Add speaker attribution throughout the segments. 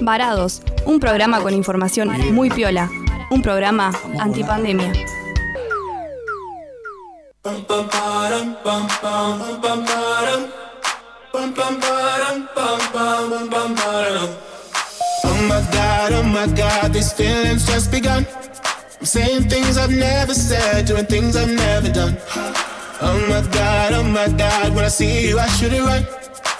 Speaker 1: Varados, un programa con información muy piola. Un programa antipandemia.
Speaker 2: Oh my god, oh my god, these feelings just begun. I'm saying things I've never said, doing things I've never done. Oh my god, oh my god, when I see you, I should it right.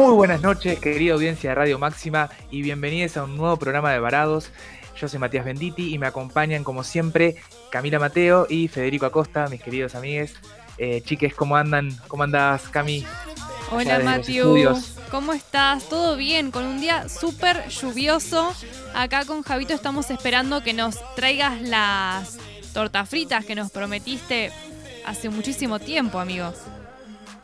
Speaker 3: Muy buenas noches, querida audiencia de Radio Máxima, y bienvenidos a un nuevo programa de Varados. Yo soy Matías Benditi y me acompañan, como siempre, Camila Mateo y Federico Acosta, mis queridos amigues. Eh, chiques, ¿cómo andan? ¿Cómo andas, Cami?
Speaker 4: Hola,
Speaker 3: estudios.
Speaker 4: ¿Cómo estás? ¿Todo bien? Con un día súper lluvioso. Acá con Javito estamos esperando que nos traigas las tortas fritas que nos prometiste hace muchísimo tiempo, amigo.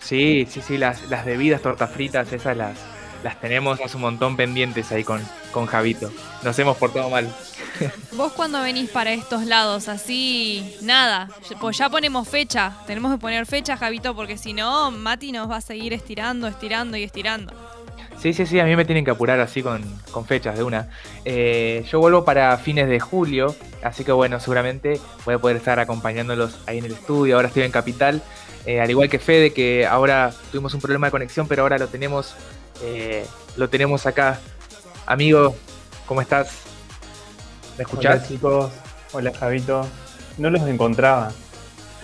Speaker 3: Sí, sí, sí, las, las debidas tortas fritas, esas las, las tenemos hace un montón pendientes ahí con, con Javito. Nos hemos portado mal.
Speaker 4: Vos cuando venís para estos lados, así, nada, pues ya ponemos fecha. Tenemos que poner fecha, Javito, porque si no, Mati nos va a seguir estirando, estirando y estirando.
Speaker 3: Sí, sí, sí, a mí me tienen que apurar así con, con fechas de una. Eh, yo vuelvo para fines de julio, así que bueno, seguramente voy a poder estar acompañándolos ahí en el estudio. Ahora estoy en Capital, eh, al igual que Fede, que ahora tuvimos un problema de conexión, pero ahora lo tenemos, eh, lo tenemos acá. Amigo, ¿cómo estás? ¿Me escuchás?
Speaker 5: Hola chicos, hola Javito. No los encontraba.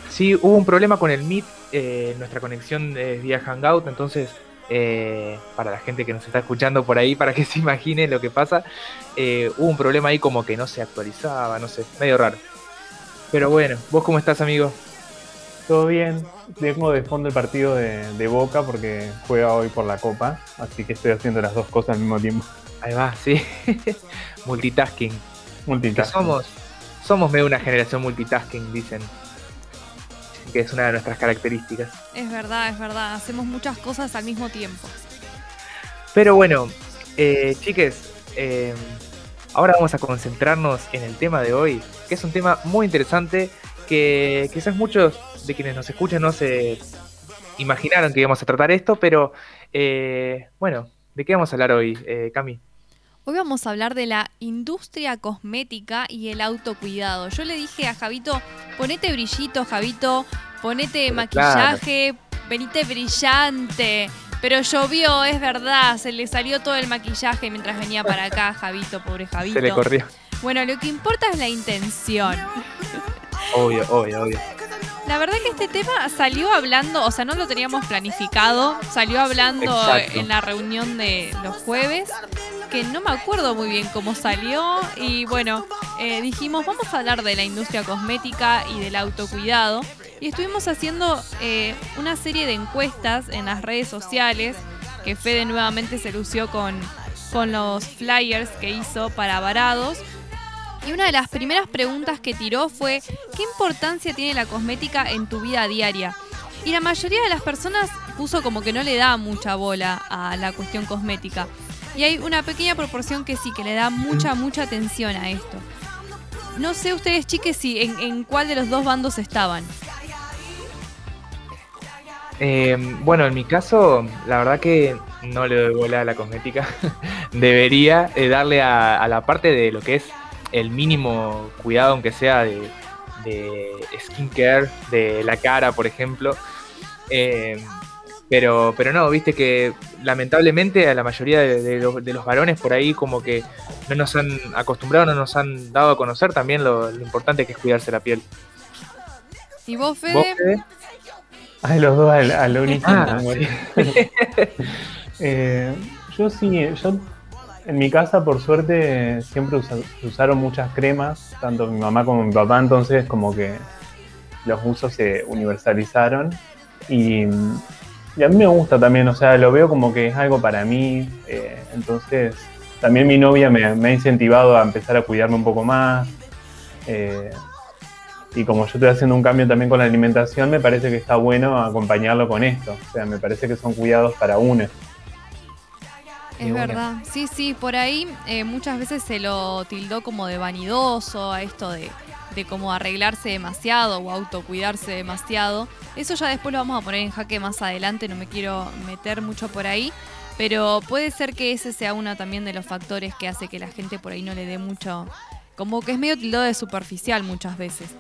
Speaker 3: Sí, hubo un problema con el Meet, eh, nuestra conexión es vía Hangout, entonces eh, para la gente que nos está escuchando por ahí, para que se imagine lo que pasa, eh, hubo un problema ahí como que no se actualizaba, no sé, medio raro. Pero bueno, ¿vos cómo estás, amigo?
Speaker 5: Todo bien. Tengo de fondo el partido de, de Boca porque juega hoy por la Copa, así que estoy haciendo las dos cosas al mismo tiempo.
Speaker 3: Ahí va, sí. Multitasking. Que
Speaker 5: Multitasking.
Speaker 3: somos, somos medio una generación multitasking, dicen. Que es una de nuestras características.
Speaker 4: Es verdad, es verdad, hacemos muchas cosas al mismo tiempo.
Speaker 3: Pero bueno, eh, chiques, eh, ahora vamos a concentrarnos en el tema de hoy, que es un tema muy interesante que quizás muchos de quienes nos escuchan no se imaginaron que íbamos a tratar esto, pero eh, bueno, ¿de qué vamos a hablar hoy, eh, Cami?
Speaker 4: Hoy vamos a hablar de la industria cosmética y el autocuidado. Yo le dije a Javito, ponete brillito, Javito, ponete
Speaker 3: Pero
Speaker 4: maquillaje, venite brillante. Pero llovió, es verdad, se le salió todo el maquillaje mientras venía para acá, Javito, pobre Javito.
Speaker 3: Se le corrió.
Speaker 4: Bueno, lo que importa es la intención.
Speaker 3: Obvio, obvio, obvio.
Speaker 4: La verdad que este tema salió hablando, o sea, no lo teníamos planificado, salió hablando
Speaker 3: Exacto.
Speaker 4: en la reunión de los jueves, que no me acuerdo muy bien cómo salió, y bueno, eh, dijimos, vamos a hablar de la industria cosmética y del autocuidado, y estuvimos haciendo eh, una serie de encuestas en las redes sociales, que Fede nuevamente se lució con, con los flyers que hizo para Varados, y una de las primeras preguntas que tiró fue, ¿qué importancia tiene la cosmética en tu vida diaria? Y la mayoría de las personas puso como que no le da mucha bola a la cuestión cosmética. Y hay una pequeña proporción que sí, que le da mucha, mucha atención a esto. No sé ustedes, chiques, si en, en cuál de los dos bandos estaban.
Speaker 3: Eh, bueno, en mi caso, la verdad que no le doy bola a la cosmética. Debería eh, darle a, a la parte de lo que es el mínimo cuidado, aunque sea de, de skincare, de la cara, por ejemplo. Eh, pero, pero no, viste que lamentablemente a la mayoría de, de los, de los varones por ahí como que no nos han acostumbrado, no nos han dado a conocer también lo, lo importante que es cuidarse la piel.
Speaker 4: ¿Y vos, Fede?
Speaker 3: ¿Vos, Fede?
Speaker 5: Ay, los dos al, al unísono.
Speaker 3: Ah,
Speaker 5: bueno. Eh, yo sí, yo en mi casa por suerte siempre usa- usaron muchas cremas, tanto mi mamá como mi papá, entonces como que los usos se universalizaron y, y a mí me gusta también, o sea, lo veo como que es algo para mí, eh, entonces también mi novia me, ha incentivado a empezar a cuidarme un poco más. Eh, y como yo estoy haciendo un cambio también con la alimentación, me parece que está bueno acompañarlo con esto. O sea, me parece que son cuidados para uno.
Speaker 4: Es verdad, sí, sí, por ahí eh, muchas veces se lo tildó como de vanidoso a esto de, de como arreglarse demasiado o autocuidarse demasiado. Eso ya después lo vamos a poner en jaque más adelante, no me quiero meter mucho por ahí, pero puede ser que ese sea uno también de los factores que hace que la gente por ahí no le dé mucho, como que es medio tildado de superficial muchas veces.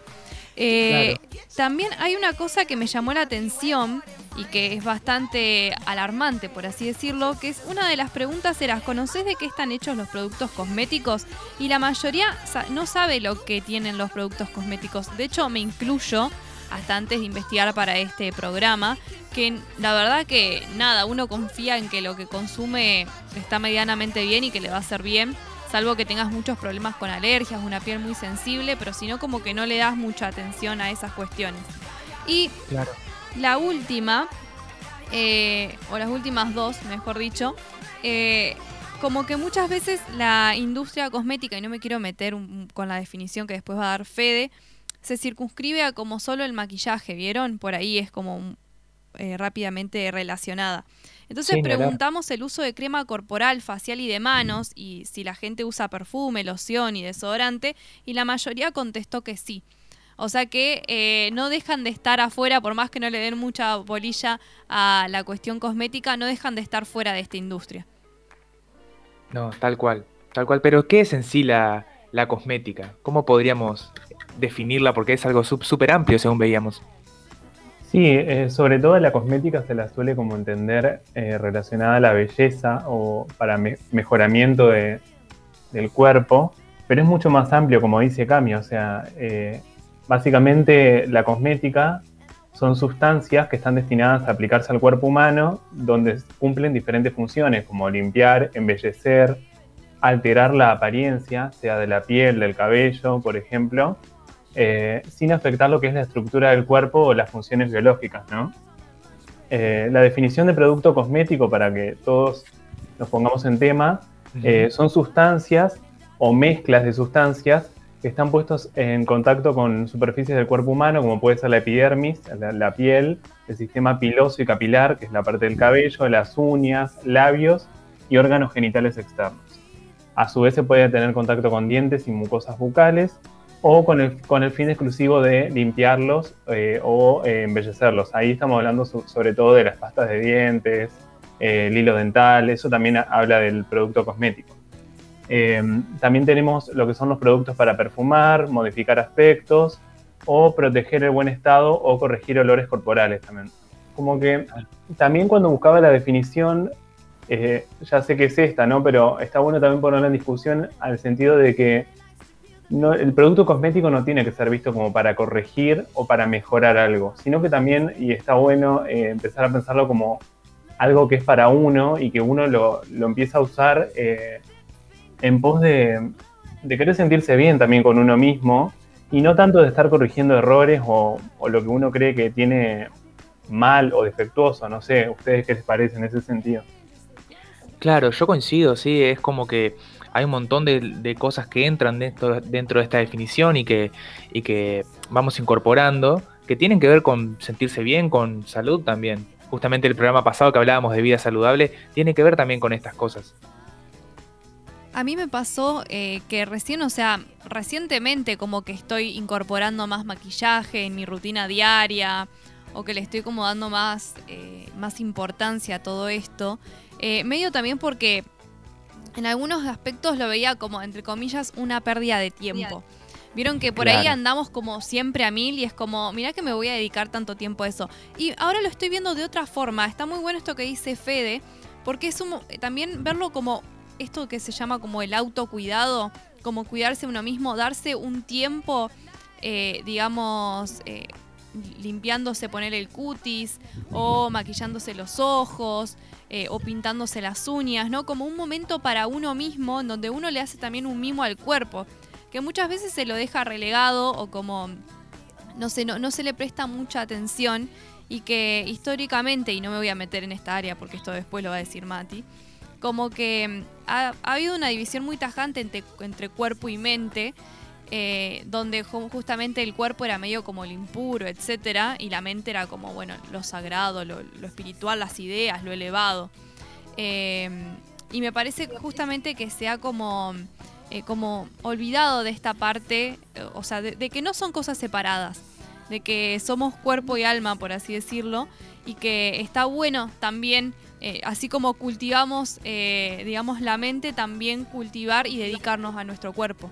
Speaker 4: Eh, también hay una cosa que me llamó la atención y que es bastante alarmante, por así decirlo, que es una de las preguntas era, ¿conoces de qué están hechos los productos cosméticos? Y la mayoría no sabe lo que tienen los productos cosméticos. De hecho, me incluyo hasta antes de investigar para este programa, que la verdad que nada, uno confía en que lo que consume está medianamente bien y que le va a hacer bien salvo que tengas muchos problemas con alergias, una piel muy sensible, pero si no, como que no le das mucha atención a esas cuestiones. Y la última, eh, o las últimas dos, mejor dicho, eh, como que muchas veces la industria cosmética, y no me quiero meter con la definición que después va a dar Fede, se circunscribe a como solo el maquillaje, ¿vieron? Por ahí es como eh, rápidamente relacionada. Entonces preguntamos el uso de crema corporal, facial y de manos y si la gente usa perfume, loción y desodorante y la mayoría contestó que sí. O sea que eh, no dejan de estar afuera, por más que no le den mucha bolilla a la cuestión cosmética, no dejan de estar fuera de esta industria.
Speaker 3: No, tal cual, tal cual. Pero ¿qué es en sí la, la cosmética? ¿Cómo podríamos definirla? Porque es algo súper amplio, según veíamos.
Speaker 5: Sí, eh, sobre todo la cosmética se la suele como entender eh, relacionada a la belleza o para mejoramiento de, del cuerpo, pero es mucho más amplio, como dice Cami, o sea, eh, básicamente la cosmética son sustancias que están destinadas a aplicarse al cuerpo humano donde cumplen diferentes funciones, como limpiar, embellecer, alterar la apariencia, sea de la piel, del cabello, por ejemplo, eh, sin afectar lo que es la estructura del cuerpo o las funciones biológicas, ¿no? Eh, la definición de producto cosmético, para que todos nos pongamos en tema, eh, son sustancias o mezclas de sustancias que están puestos en contacto con superficies del cuerpo humano, como puede ser la epidermis, la, piel, el sistema piloso y capilar, que es la parte del cabello, las uñas, labios y órganos genitales externos. A su vez se puede tener contacto con dientes y mucosas bucales, o con el, con el fin exclusivo de limpiarlos eh, o eh, embellecerlos. Ahí estamos hablando sobre todo de las pastas de dientes, eh, el hilo dental, eso también habla del producto cosmético. Em, también tenemos lo que son los productos para perfumar, modificar aspectos o proteger el buen estado o corregir olores corporales también. Como que también cuando buscaba la definición, ya sé que es esta, ¿no? Pero está bueno también ponerla en discusión al sentido de que el producto cosmético no tiene que ser visto como para corregir o para mejorar algo, sino que también, y está bueno eh, empezar a pensarlo como algo que es para uno y que uno lo, empieza a usar eh, en pos de, querer sentirse bien también con uno mismo y no tanto de estar corrigiendo errores o, o lo que uno cree que tiene mal o defectuoso, no sé, ¿ustedes qué les parece en ese sentido?
Speaker 3: Claro, yo coincido, sí, es como que hay un montón de, cosas que entran dentro, de esta definición y que, y que vamos incorporando, que tienen que ver con sentirse bien, con salud también. Justamente el programa pasado que hablábamos de vida saludable tiene que ver también con estas cosas.
Speaker 4: A mí me pasó eh, que recién, o sea, recientemente como que estoy incorporando más maquillaje en mi rutina diaria o que le estoy como dando más, eh, más importancia a todo esto. Eh, medio también porque en algunos aspectos lo veía como, entre comillas, una pérdida de tiempo. Vieron que por ahí andamos como siempre a mil y es como, mirá que me voy a dedicar tanto tiempo a eso. Y ahora lo estoy viendo de otra forma. Está muy bueno esto que dice Fede, porque es un, también verlo como esto que se llama como el autocuidado, como cuidarse uno mismo, darse un tiempo, eh, digamos, eh, limpiándose, poner el cutis o maquillándose los ojos. Eh, o pintándose las uñas, ¿no? Como un momento para uno mismo en donde uno le hace también un mimo al cuerpo, que muchas veces se lo deja relegado o como, no sé, no, no se le presta mucha atención y que históricamente, y no me voy a meter en esta área porque esto después lo va a decir Mati, como que mm, ha, habido una división muy tajante entre, entre cuerpo y mente, eh, donde justamente el cuerpo era medio como el impuro, etcétera, y la mente era como, bueno, lo sagrado, lo, espiritual, las ideas, lo elevado. Em, y me parece justamente que se ha como, eh, como olvidado de esta parte, eh, o sea, de, que no son cosas separadas, de que somos cuerpo y alma, por así decirlo, y que está bueno también así como cultivamos, digamos, la mente, también cultivar y dedicarnos a nuestro cuerpo.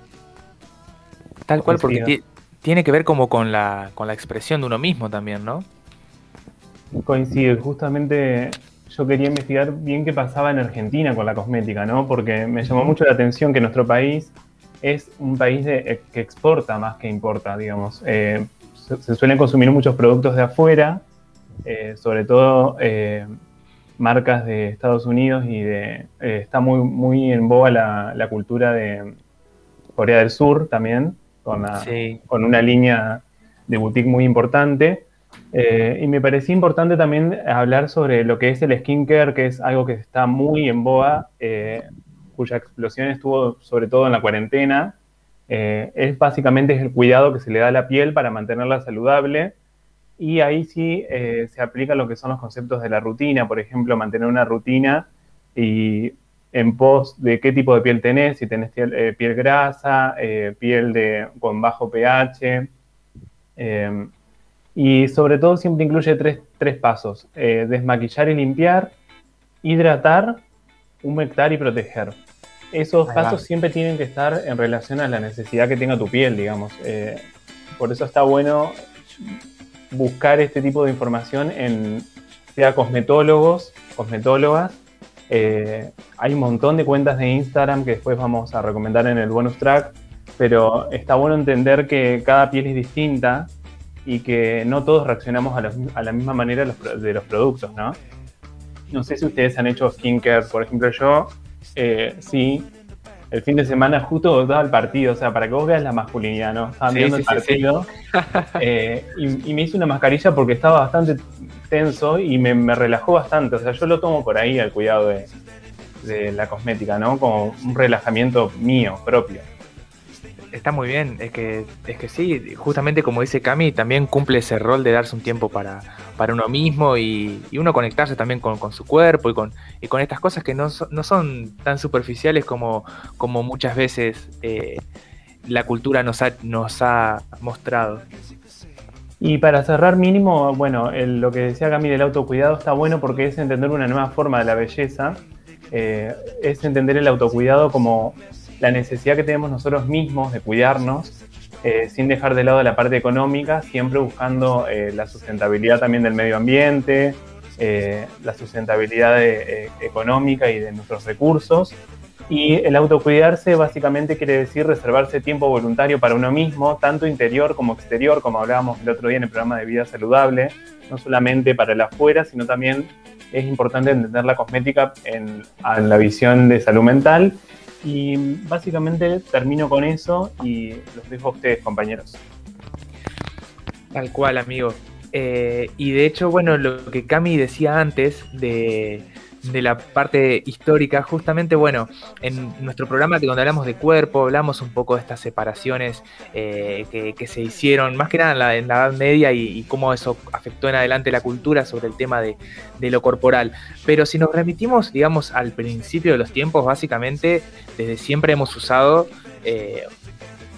Speaker 3: Tal cual, porque tiene que ver como con la, con la expresión de uno mismo también, ¿no?
Speaker 5: Coincide, justamente yo quería investigar bien qué pasaba en Argentina con la cosmética, ¿no? Porque me llamó mucho la atención que nuestro país es un país eh, que exporta más que importa, digamos. Eh, se, suelen consumir muchos productos de afuera, eh, sobre todo marcas de Estados Unidos y de... está muy, muy en boga la, la cultura de Corea del Sur también, con, una línea de boutique muy importante. Eh, y me parecía importante también hablar sobre lo que es el skincare, que es algo que está muy en boa, eh, cuya explosión estuvo sobre todo en la cuarentena. Eh, es básicamente el cuidado que se le da a la piel para mantenerla saludable. Y ahí sí se aplican lo que son los conceptos de la rutina, por ejemplo, mantener una rutina y en pos de qué tipo de piel tenés, si tenés piel, eh, grasa, eh, piel de, con bajo pH. Em, y sobre todo siempre incluye tres, pasos, eh, desmaquillar y limpiar, hidratar, humectar y proteger. Esos pasos siempre tienen que estar en relación a la necesidad que tenga tu piel, digamos. por eso está bueno buscar este tipo de información en sea cosmetólogos, cosmetólogas, eh, hay un montón de cuentas de Instagram que después vamos a recomendar en el bonus track, pero está bueno entender que cada piel es distinta y que no todos reaccionamos a, la misma manera de los productos, ¿no? No sé si ustedes han hecho skincare, por ejemplo, yo eh, sí, el fin de semana justo daba el partido, o sea, para que vos veas la masculinidad, ¿no? Estaba viendo el partido eh, y, me hice una mascarilla porque estaba bastante tenso y me, relajó bastante, o sea, yo lo tomo por ahí al cuidado de, la cosmética, ¿no? Como un relajamiento mío, propio
Speaker 3: está muy bien, es que, es que sí, justamente como dice Cami, también cumple ese rol de darse un tiempo para, para uno mismo y, uno conectarse también con, su cuerpo y con, y con estas cosas que no, no son tan superficiales como, como muchas veces eh, la cultura nos ha, nos ha mostrado.
Speaker 5: Y para cerrar mínimo, bueno, lo que decía Cami del autocuidado está bueno porque es entender una nueva forma de la belleza, eh, es entender el autocuidado como la necesidad que tenemos nosotros mismos de cuidarnos, eh, sin dejar de lado la parte económica, siempre buscando eh, la sustentabilidad también del medio ambiente, la sustentabilidad económica y de nuestros recursos. Y el autocuidarse básicamente quiere decir reservarse tiempo voluntario para uno mismo, tanto interior como exterior, como hablábamos el otro día en el programa de vida saludable, no solamente para el afuera, sino también es importante entender la cosmética en, la visión de salud mental y básicamente termino con eso y los dejo a ustedes, compañeros.
Speaker 3: Tal cual, amigo. Eh, y de hecho, bueno, lo que Cami decía antes de, de la parte histórica, justamente, bueno, en nuestro programa que donde hablamos de cuerpo, hablamos un poco de estas separaciones eh, que, se hicieron, más que nada en la, Edad Media y, cómo eso afectó en adelante la cultura sobre el tema de, lo corporal. Pero si nos remitimos, digamos, al principio de los tiempos, básicamente, desde siempre hemos usado... Eh,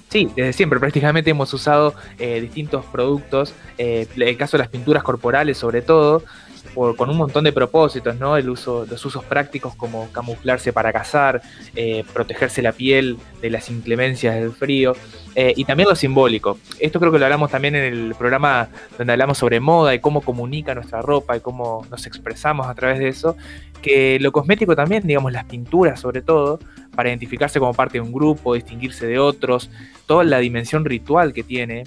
Speaker 3: Sí, desde siempre prácticamente hemos usado eh, distintos productos, el caso de las pinturas corporales sobre todo, con un montón de propósitos, ¿no? El uso, los usos prácticos como camuflarse para cazar, eh, protegerse la piel de las inclemencias del frío, eh, y también lo simbólico. Esto creo que lo hablamos también en el programa donde hablamos sobre moda y cómo comunica nuestra ropa y cómo nos expresamos a través de eso, que lo cosmético también, digamos, las pinturas sobre todo, para identificarse como parte de un grupo, distinguirse de otros, toda la dimensión ritual que tiene,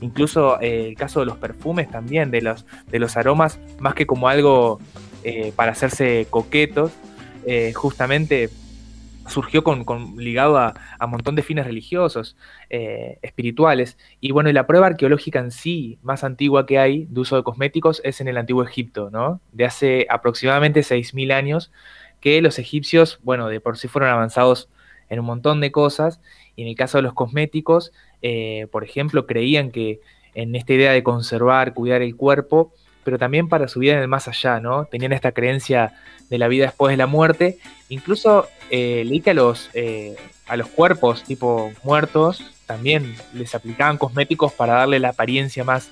Speaker 3: incluso eh, el caso de los perfumes también, de los, de los aromas, más que como algo eh, para hacerse coquetos, eh, justamente surgió con, ligado a, un montón de fines religiosos, espirituales. Y bueno, la prueba arqueológica en sí, más antigua que hay de uso de cosméticos, es en el antiguo Egipto, ¿no? De hace aproximadamente 6.000 años, que los egipcios, bueno, de por sí fueron avanzados en un montón de cosas, y en el caso de los cosméticos, eh, por ejemplo, creían que en esta idea de conservar, cuidar el cuerpo, pero también para su vida en el más allá, ¿no? Tenían esta creencia de la vida después de la muerte. Incluso eh, leí que a los, eh, a los cuerpos tipo muertos también les aplicaban cosméticos para darle la apariencia más,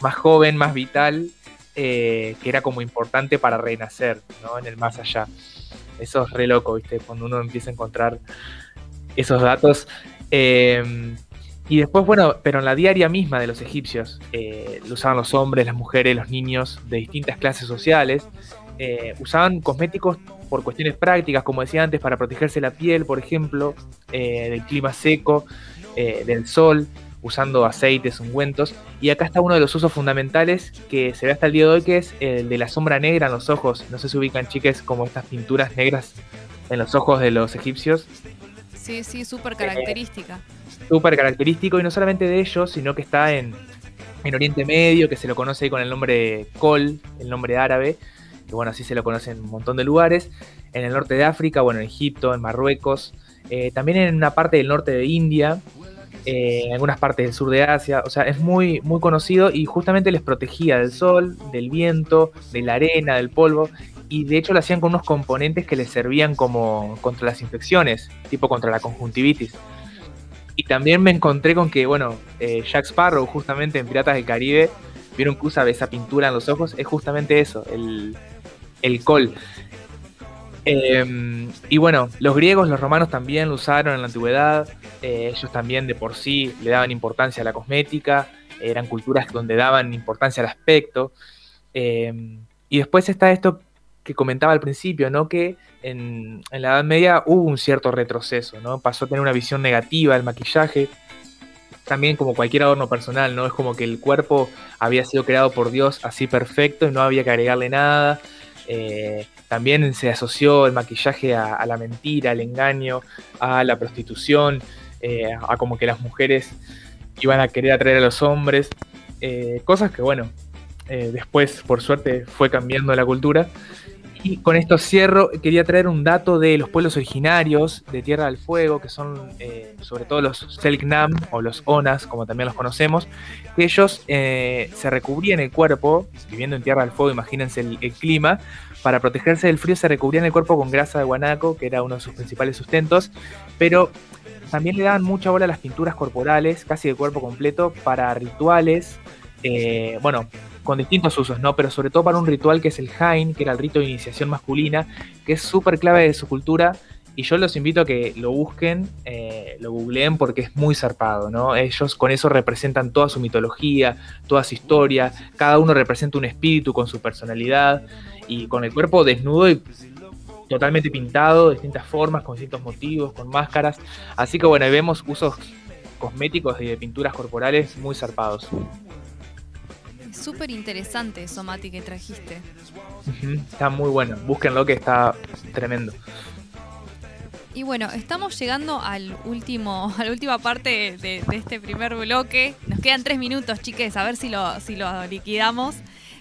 Speaker 3: más joven, más vital, que era como importante para renacer, ¿no? En el más allá. Eso es re loco, ¿viste? Cuando uno empieza a encontrar esos datos. Y después, bueno, pero en la diaria misma de los egipcios, eh, lo usaban los hombres, las mujeres, los niños de distintas clases sociales. Eh, usaban cosméticos por cuestiones prácticas, como decía antes, para protegerse la piel, por ejemplo, eh, del clima seco, del sol, usando aceites, ungüentos. Y acá está uno de los usos fundamentales que se ve hasta el día de hoy, que es el de la sombra negra en los ojos. No sé si ubican, chiques, como estas pinturas negras en los ojos de los egipcios.
Speaker 4: Sí, sí, súper característica
Speaker 3: súper característico y no solamente de ellos, sino que está en, en Oriente Medio, que se lo conoce con el nombre Col, el nombre árabe, que bueno, así se lo conoce en un montón de lugares, en el norte de África, bueno, en Egipto, en Marruecos, eh, también en una parte del norte de India, eh, en algunas partes del sur de Asia, o sea, es muy, muy conocido y justamente les protegía del sol, del viento, de la arena, del polvo, y de hecho lo hacían con unos componentes que les servían como contra las infecciones, tipo contra la conjuntivitis. Y también me encontré con que, bueno, eh, Jack Sparrow, justamente en Piratas del Caribe, vieron que usa esa pintura en los ojos, es justamente eso, el, el col. Em, y bueno, los griegos, los romanos también lo usaron en la antigüedad, eh, ellos también de por sí le daban importancia a la cosmética, eran culturas donde daban importancia al aspecto. Em, y después está esto que comentaba al principio, ¿no? Que en, la Edad Media hubo un cierto retroceso, ¿no? Pasó a tener una visión negativa del maquillaje, también como cualquier adorno personal, ¿no? Es como que el cuerpo había sido creado por Dios así perfecto y no había que agregarle nada. Eh, también se asoció el maquillaje a, la mentira, al engaño, a la prostitución, eh, a como que las mujeres iban a querer atraer a los hombres. Eh, cosas que, bueno, después, por suerte, fue cambiando la cultura. Y con esto cierro, quería traer un dato de los pueblos originarios de Tierra del Fuego, que son eh, sobre todo los Selknam o los Onas, como también los conocemos, que ellos eh, se recubrían el cuerpo, viviendo en Tierra del Fuego, imagínense el, clima, para protegerse del frío se recubrían el cuerpo con grasa de guanaco, que era uno de sus principales sustentos, pero también le daban mucha bola a las pinturas corporales, casi de cuerpo completo, para rituales, eh, bueno, con distintos usos, ¿no? Pero sobre todo para un ritual que es el Hain, que era el rito de iniciación masculina, que es súper clave de su cultura. Y yo los invito a que lo busquen, eh, lo googleen porque es muy zarpado, ¿no? Ellos con eso representan toda su mitología, toda su historia, cada uno representa un espíritu con su personalidad y con el cuerpo desnudo y totalmente pintado, de distintas formas, con distintos motivos, con máscaras. Así que bueno, vemos usos cosméticos y de pinturas corporales muy zarpados
Speaker 4: súper interesante eso, Mati, que trajiste.
Speaker 3: está muy bueno. Búsquenlo que está tremendo.
Speaker 4: Y bueno, estamos llegando al último, a la última parte de, este primer bloque. Nos quedan tres minutos, chiques, a ver si lo, si lo liquidamos.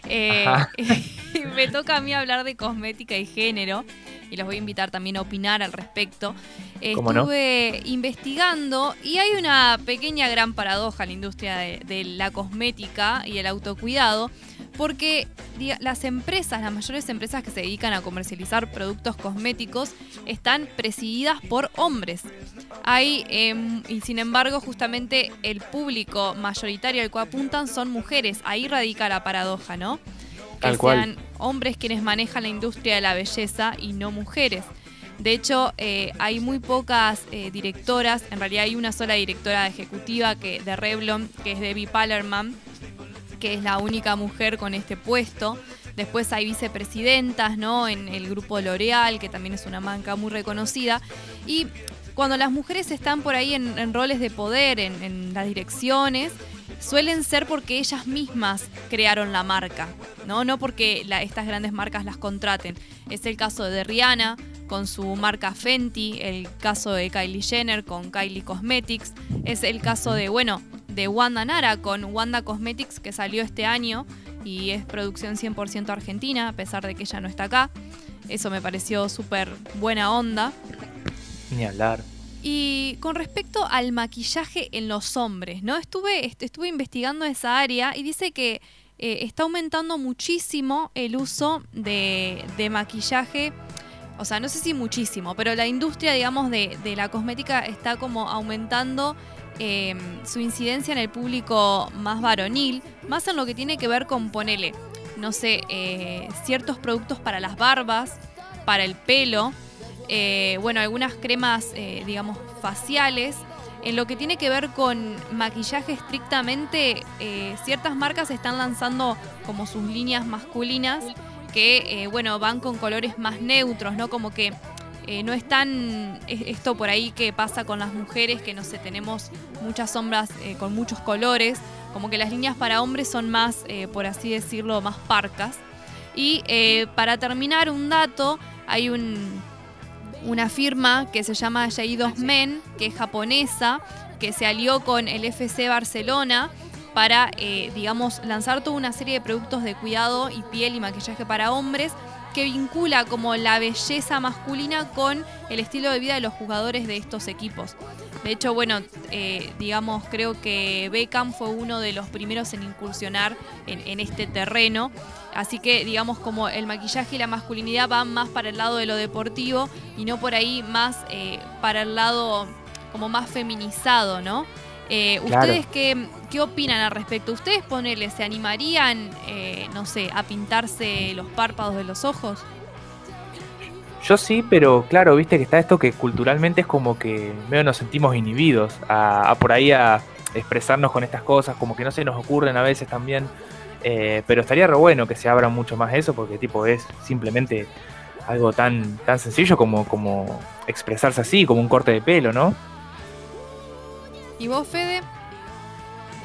Speaker 4: Eh, me toca a mí hablar de cosmética y género y los voy a invitar también a opinar al respecto. Estuve investigando y hay una pequeña gran paradoja en la industria de, la cosmética y el autocuidado, porque las empresas, las mayores empresas que se dedican a comercializar productos cosméticos, están presididas por hombres. Hay, em, y sin embargo, justamente el público mayoritario al cual apuntan son mujeres. Ahí radica la paradoja, ¿no? Que sean hombres quienes manejan la industria de la belleza y no mujeres. De hecho, eh, hay muy pocas eh, directoras, en realidad hay una sola directora ejecutiva que, de Revlon, que es Debbie Pallerman, que es la única mujer con este puesto. Después hay vicepresidentas, ¿no? En el grupo L'Oreal, que también es una marca muy reconocida. Y cuando las mujeres están por ahí en, roles de poder, en las direcciones, suelen ser porque ellas mismas crearon la marca, no, no porque estas grandes marcas las contraten. Es el caso de Rihanna con su marca Fenty, el caso de Kylie Jenner con Kylie Cosmetics, es el caso de, bueno, de Wanda Nara con Wanda Cosmetics que salió este año y es producción 100% argentina, a pesar de que ella no está acá. Eso me pareció súper buena onda.
Speaker 3: Ni hablar.
Speaker 4: Y con respecto al maquillaje en los hombres, ¿no? Estuve, est- estuve investigando esa área y dice que eh, está aumentando muchísimo el uso de, maquillaje. O sea, no sé si muchísimo, pero la industria, digamos, de, de la cosmética está como aumentando eh, su incidencia en el público más varonil, más en lo que tiene que ver con, ponele, no sé, eh, ciertos productos para las barbas, para el pelo, eh, bueno, algunas cremas, eh, digamos, faciales. En lo que tiene que ver con maquillaje estrictamente, eh, ciertas marcas están lanzando como sus líneas masculinas que, bueno, van con colores más neutros, ¿no? Como que no es tan es- esto por ahí que pasa con las mujeres, que no sé, tenemos muchas sombras con muchos colores, como que las líneas para hombres son más, por así decirlo, más parcas. Y para terminar, un dato, hay un, una firma que se llama J2 Men, que es japonesa, que se alió con el FC Barcelona para, eh, digamos, lanzar toda una serie de productos de cuidado y piel y maquillaje para hombres que vincula como la belleza masculina con el estilo de vida de los jugadores de estos equipos. De hecho, bueno, eh, digamos, creo que Beckham fue uno de los primeros en incursionar en, este terreno. Así que, digamos, como el maquillaje y la masculinidad van más para el lado de lo deportivo y no por ahí más eh, para el lado como más feminizado, ¿no? Eh,
Speaker 3: Claro.
Speaker 4: ¿Ustedes qué, qué opinan al respecto? ¿Ustedes, ponele, se animarían, eh, no sé, a pintarse los párpados de los ojos?
Speaker 3: Yo sí, pero claro, viste que está esto que culturalmente es como que medio nos sentimos inhibidos a, a por ahí a expresarnos con estas cosas, como que no se nos ocurren a veces también. Eh, pero estaría re bueno que se abra mucho más eso, porque tipo es simplemente algo tan, tan sencillo como, como expresarse así, como un corte de pelo, ¿no?
Speaker 4: ¿Y vos, Fede?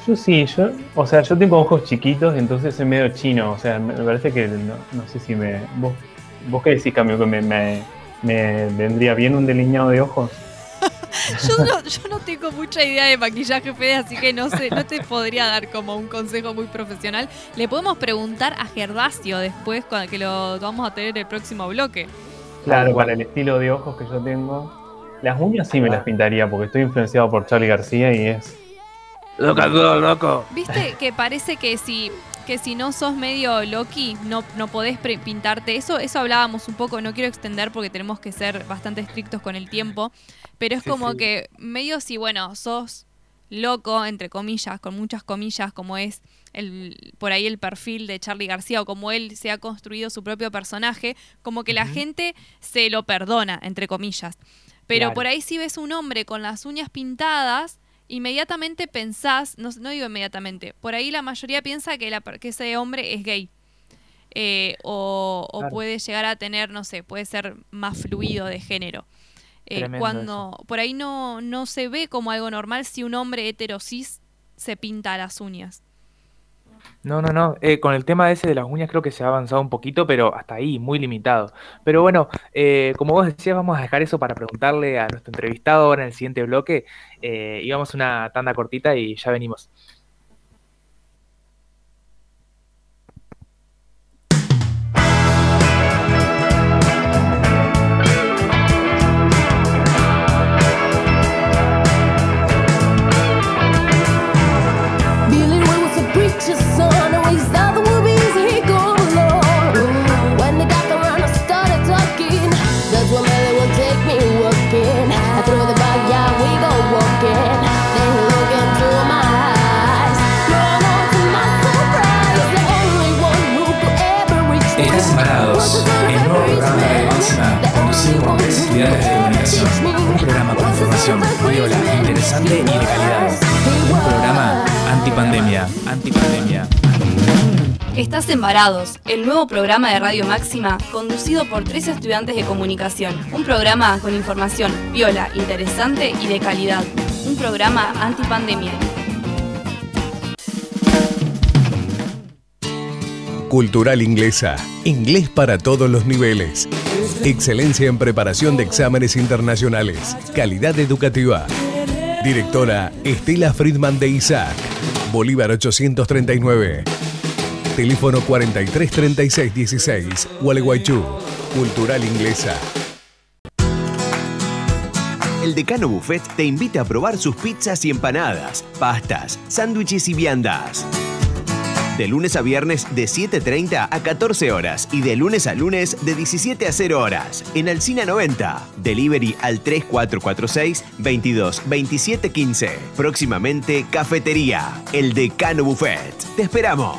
Speaker 5: Yo sí, yo, o sea, yo tengo ojos chiquitos, entonces soy medio chino, o sea, me parece que no, no sé si me. ¿Vos, vos qué decís, Cambio? ¿Que me, me, me vendría bien un delineado de ojos?
Speaker 4: Yo no, yo no tengo mucha idea de maquillaje, Fede, así que no sé, no te podría dar como un consejo muy profesional. Le podemos preguntar a Gervasio después, cuando que lo vamos a tener en el próximo bloque.
Speaker 5: Claro, para el estilo de ojos que yo tengo. Las uñas sí me las pintaría porque estoy influenciado por Charlie García y es.
Speaker 3: Loco, loco.
Speaker 4: ¿Viste que parece que si que si no sos medio Loki, no, no podés pre- pintarte eso? Eso hablábamos un poco, no quiero extender porque tenemos que ser bastante estrictos con el tiempo, pero es
Speaker 3: Sí,
Speaker 4: como
Speaker 3: sí.
Speaker 4: que medio si, bueno, sos loco, entre comillas, con muchas comillas, como es el, por ahí el perfil de Charlie García o como él se ha construido su propio personaje, como que la gente se lo perdona, entre comillas. Pero
Speaker 3: Claro.
Speaker 4: por ahí si ves un hombre con las uñas pintadas, inmediatamente pensás, no, no digo inmediatamente, por ahí la mayoría piensa que, la, que ese hombre es gay. Eh, o, o puede llegar a tener, no sé, puede ser más fluido de género. Eh, cuando por ahí no, no se ve como algo normal si un hombre heterosis se pinta las uñas.
Speaker 3: No, no, no. eh, con el tema ese de las uñas creo que se ha avanzado un poquito, pero hasta ahí, muy limitado. Pero bueno, eh, como vos decías, vamos a dejar eso para preguntarle a nuestro entrevistado ahora en el siguiente bloque. Eh, y una tanda cortita y ya venimos.
Speaker 6: Estás
Speaker 1: en Varados, el nuevo programa de Radio Máxima conducido por tres estudiantes de comunicación. Un programa con información viola, interesante y de calidad. Un programa antipandemia.
Speaker 7: Cultural Inglesa. Inglés para todos los niveles. Excelencia en preparación de exámenes internacionales. Calidad educativa. Directora Estela Friedman de Isaac. Bolívar 839. Teléfono 433616, Gualeguaychú. Cultural Inglesa.
Speaker 8: El Decano Buffet te invita a probar sus pizzas y empanadas, pastas, sándwiches y viandas. De lunes a viernes de 7.30 a 14 horas y de lunes a lunes de 17 a 0 horas en Alcina 90. Delivery al 3446 22 27 15. Próximamente Cafetería, el Decano Buffet. Te esperamos.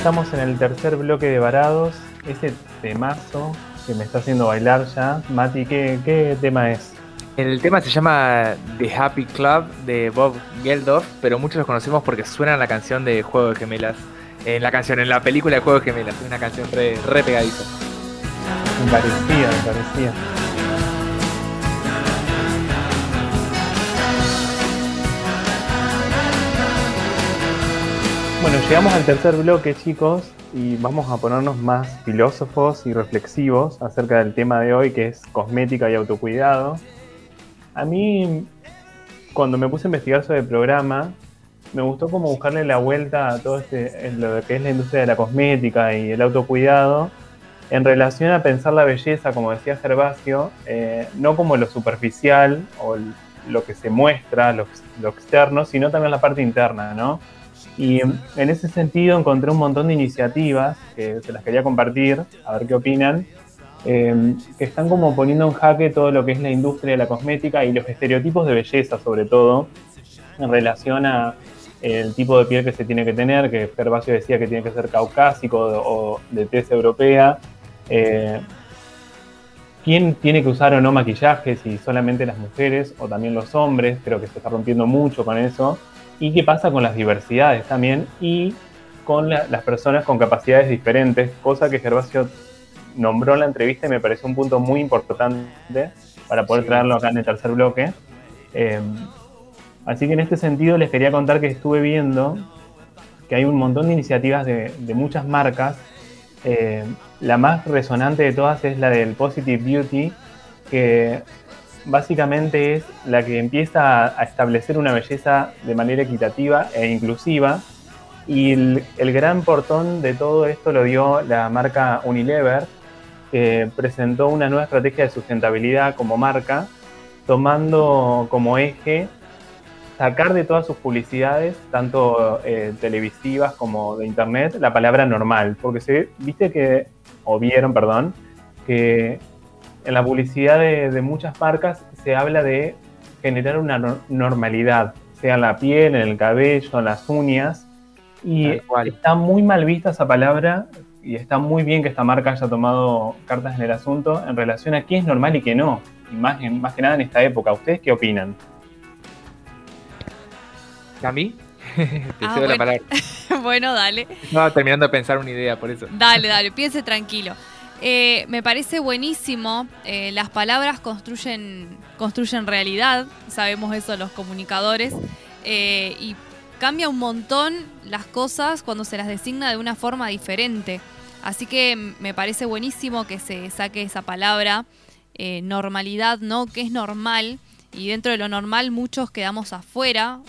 Speaker 5: Estamos en el tercer bloque de Varados. Ese temazo que me está haciendo bailar ya. Mati, ¿qué, qué tema es?
Speaker 3: El tema se llama The Happy Club de Bob Geldof, pero muchos los conocemos porque suena en la canción de Juego de Gemelas. En la canción, en la película de Juego de Gemelas. Es una canción re, re pegadiza.
Speaker 5: Me parecía, me parecía. Bueno, llegamos al tercer bloque, chicos, y vamos a ponernos más filósofos y reflexivos acerca del tema de hoy, que es cosmética y autocuidado. A mí, cuando me puse a investigar sobre el programa, me gustó como buscarle la vuelta a todo este, lo que es la industria de la cosmética y el autocuidado, en relación a pensar la belleza, como decía Gervasio, eh, no como lo superficial o lo que se muestra, lo, lo externo, sino también la parte interna, ¿no? Y en ese sentido encontré un montón de iniciativas que se las quería compartir, a ver qué opinan, eh, que están como poniendo en jaque todo lo que es la industria de la cosmética y los estereotipos de belleza sobre todo, en relación a el tipo de piel que se tiene que tener, que Gervasio decía que tiene que ser caucásico o de tez europea. Eh, ¿Quién tiene que usar o no maquillaje? Si solamente las mujeres o también los hombres, creo que se está rompiendo mucho con eso y qué pasa con las diversidades también y con la, las personas con capacidades diferentes, cosa que Gervasio nombró en la entrevista y me parece un punto muy importante para poder
Speaker 3: Sí.
Speaker 5: traerlo acá en el tercer bloque. Eh, así que en este sentido les quería contar que estuve viendo que hay un montón de iniciativas de, de muchas marcas. Eh, la más resonante de todas es la del Positive Beauty, que básicamente es la que empieza a, establecer una belleza de manera equitativa e inclusiva. Y el, el gran portón de todo esto lo dio la marca Unilever, que presentó una nueva estrategia de sustentabilidad como marca, tomando como eje sacar de todas sus publicidades, tanto eh, televisivas como de internet, la palabra normal. Porque se viste que, o vieron, perdón, que en la publicidad de, de muchas marcas se habla de generar una no- normalidad, sea en la piel, en el cabello, en las uñas. Y está muy mal vista esa palabra y está muy bien que esta marca haya tomado cartas en el asunto en relación a qué es normal y qué no. Y más, en- más que nada en esta época. ¿Ustedes qué opinan?
Speaker 3: ¿A mí? Te
Speaker 4: Ah,
Speaker 3: cedo la palabra.
Speaker 4: bueno, dale.
Speaker 3: Estaba terminando de pensar una idea, por eso.
Speaker 4: Dale, dale, piense tranquilo. Eh, me parece buenísimo. eh, las palabras construyen, construyen realidad. Sabemos eso los comunicadores. eh, y cambia un montón las cosas cuando se las designa de una forma diferente. Así que me parece buenísimo que se saque esa palabra normalidad, ¿no? Que es normal. Y dentro de lo normal muchos quedamos afuera.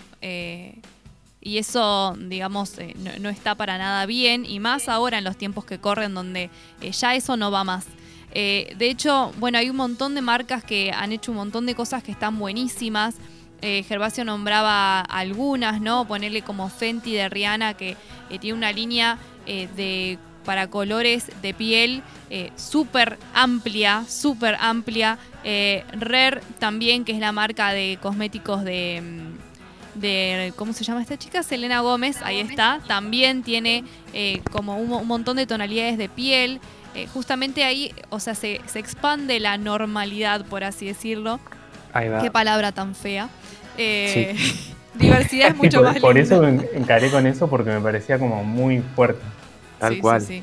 Speaker 4: Eh, y eso, digamos, eh, no, está para nada bien, y más ahora en los tiempos que corren donde eh, ya eso no va más. Eh, de hecho, bueno, hay un montón de marcas que han hecho un montón de cosas que están buenísimas. eh, Gervasio nombraba algunas, ¿no? Ponerle como Fenty de Rihanna, que eh, tiene una línea eh, de para colores de piel súper amplia, súper amplia. Rare también, que es la marca de cosméticos de, mm, de, ¿cómo se llama esta chica? Selena Gómez, ahí está. También tiene como un, un, montón de tonalidades de piel. justamente ahí, o sea, se, se expande la normalidad, por así decirlo.
Speaker 3: Ahí va.
Speaker 4: Qué palabra tan fea. Eh, diversidad es mucho
Speaker 5: por,
Speaker 4: más
Speaker 5: Por
Speaker 4: lindo.
Speaker 5: eso encaré con eso porque me parecía como muy fuerte.
Speaker 3: Tal
Speaker 4: Sí,
Speaker 3: cual.
Speaker 4: sí, sí.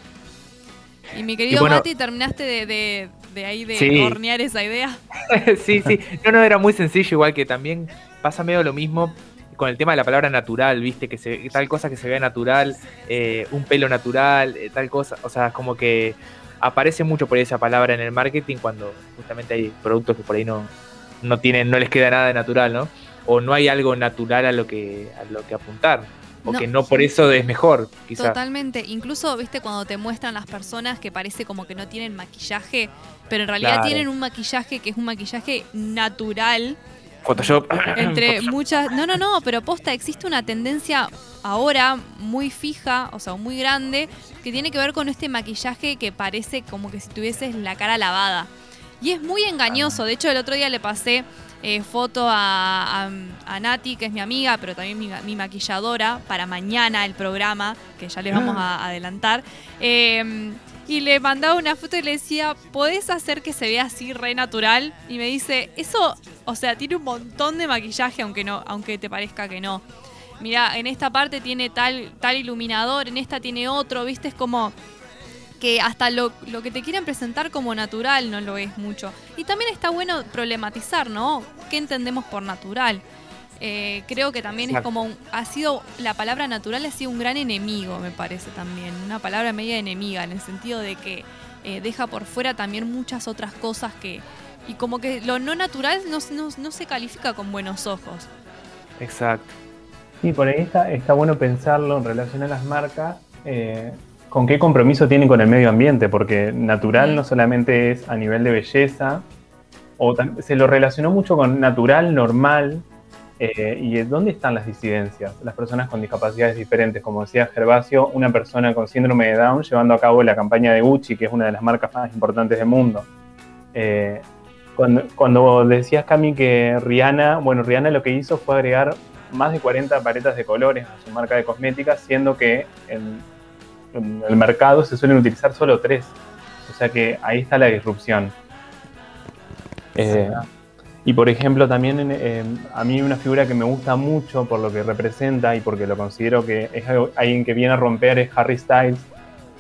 Speaker 4: Y mi querido
Speaker 3: Y bueno-
Speaker 4: Mati, terminaste de, de- de ahí de
Speaker 3: Sí.
Speaker 4: hornear esa idea.
Speaker 3: sí, sí. No, no, era muy sencillo, igual que también pasa medio lo mismo con el tema de la palabra natural, viste, que se, tal cosa que se vea natural, eh, un pelo natural, eh, tal cosa. O sea, como que aparece mucho por esa palabra en el marketing cuando justamente hay productos que por ahí no, no tienen, no les queda nada de natural, ¿no? O no hay algo natural a lo que, a lo que apuntar. O
Speaker 4: No.
Speaker 3: que no por eso es mejor, quizás.
Speaker 4: Totalmente. Incluso, viste, cuando te muestran las personas que parece como que no tienen maquillaje, pero en realidad
Speaker 3: Claro.
Speaker 4: tienen un maquillaje que es un maquillaje natural.
Speaker 3: Photoshop.
Speaker 4: Entre
Speaker 3: Photoshop.
Speaker 4: muchas. No, no, no, pero posta, existe una tendencia ahora muy fija, o sea, muy grande, que tiene que ver con este maquillaje que parece como que si tuvieses la cara lavada. Y es muy engañoso. De hecho, el otro día le pasé eh, foto a, a- a Nati, que es mi amiga, pero también mi, mi maquilladora, para mañana el programa, que ya les vamos a adelantar. Eh, y le mandaba una foto y le decía, ¿podés hacer que se vea así re natural? Y me dice, eso, o sea, tiene un montón de maquillaje, aunque no, aunque te parezca que no. Mira, en esta parte tiene tal, tal iluminador, en esta tiene otro, viste, es como que hasta lo, lo que te quieren presentar como natural no lo es mucho. Y también está bueno problematizar, ¿no? ¿Qué entendemos por natural? Eh, creo que también es como un- ha sido la palabra natural ha sido un gran enemigo me parece también una palabra media enemiga en el sentido de que eh, deja por fuera también muchas otras cosas que y como que lo no natural no, no- no se califica con buenos ojos
Speaker 3: Exacto.
Speaker 5: Sí, por ahí está, está bueno pensarlo en relación a las marcas, eh, con qué compromiso tienen con el medio ambiente, porque natural no solamente es a nivel de belleza, o se lo relacionó mucho con natural, normal, eh, y ¿dónde están las disidencias? Las personas con discapacidades diferentes, como decía Gervasio, una persona con síndrome de Down llevando a cabo la campaña de Gucci, que es una de las marcas más importantes del mundo. Eh, cuando, cuando decías, Cami, que Rihanna, bueno, Rihanna lo que hizo fue agregar más de 40 paletas de colores a su marca de cosméticas, siendo que en, en el mercado se suelen utilizar solo tres. O sea que ahí está la disrupción. Eh, y por ejemplo, también eh, a mí una figura que me gusta mucho por lo que representa y porque lo considero que es algo- alguien que viene a romper es Harry Styles,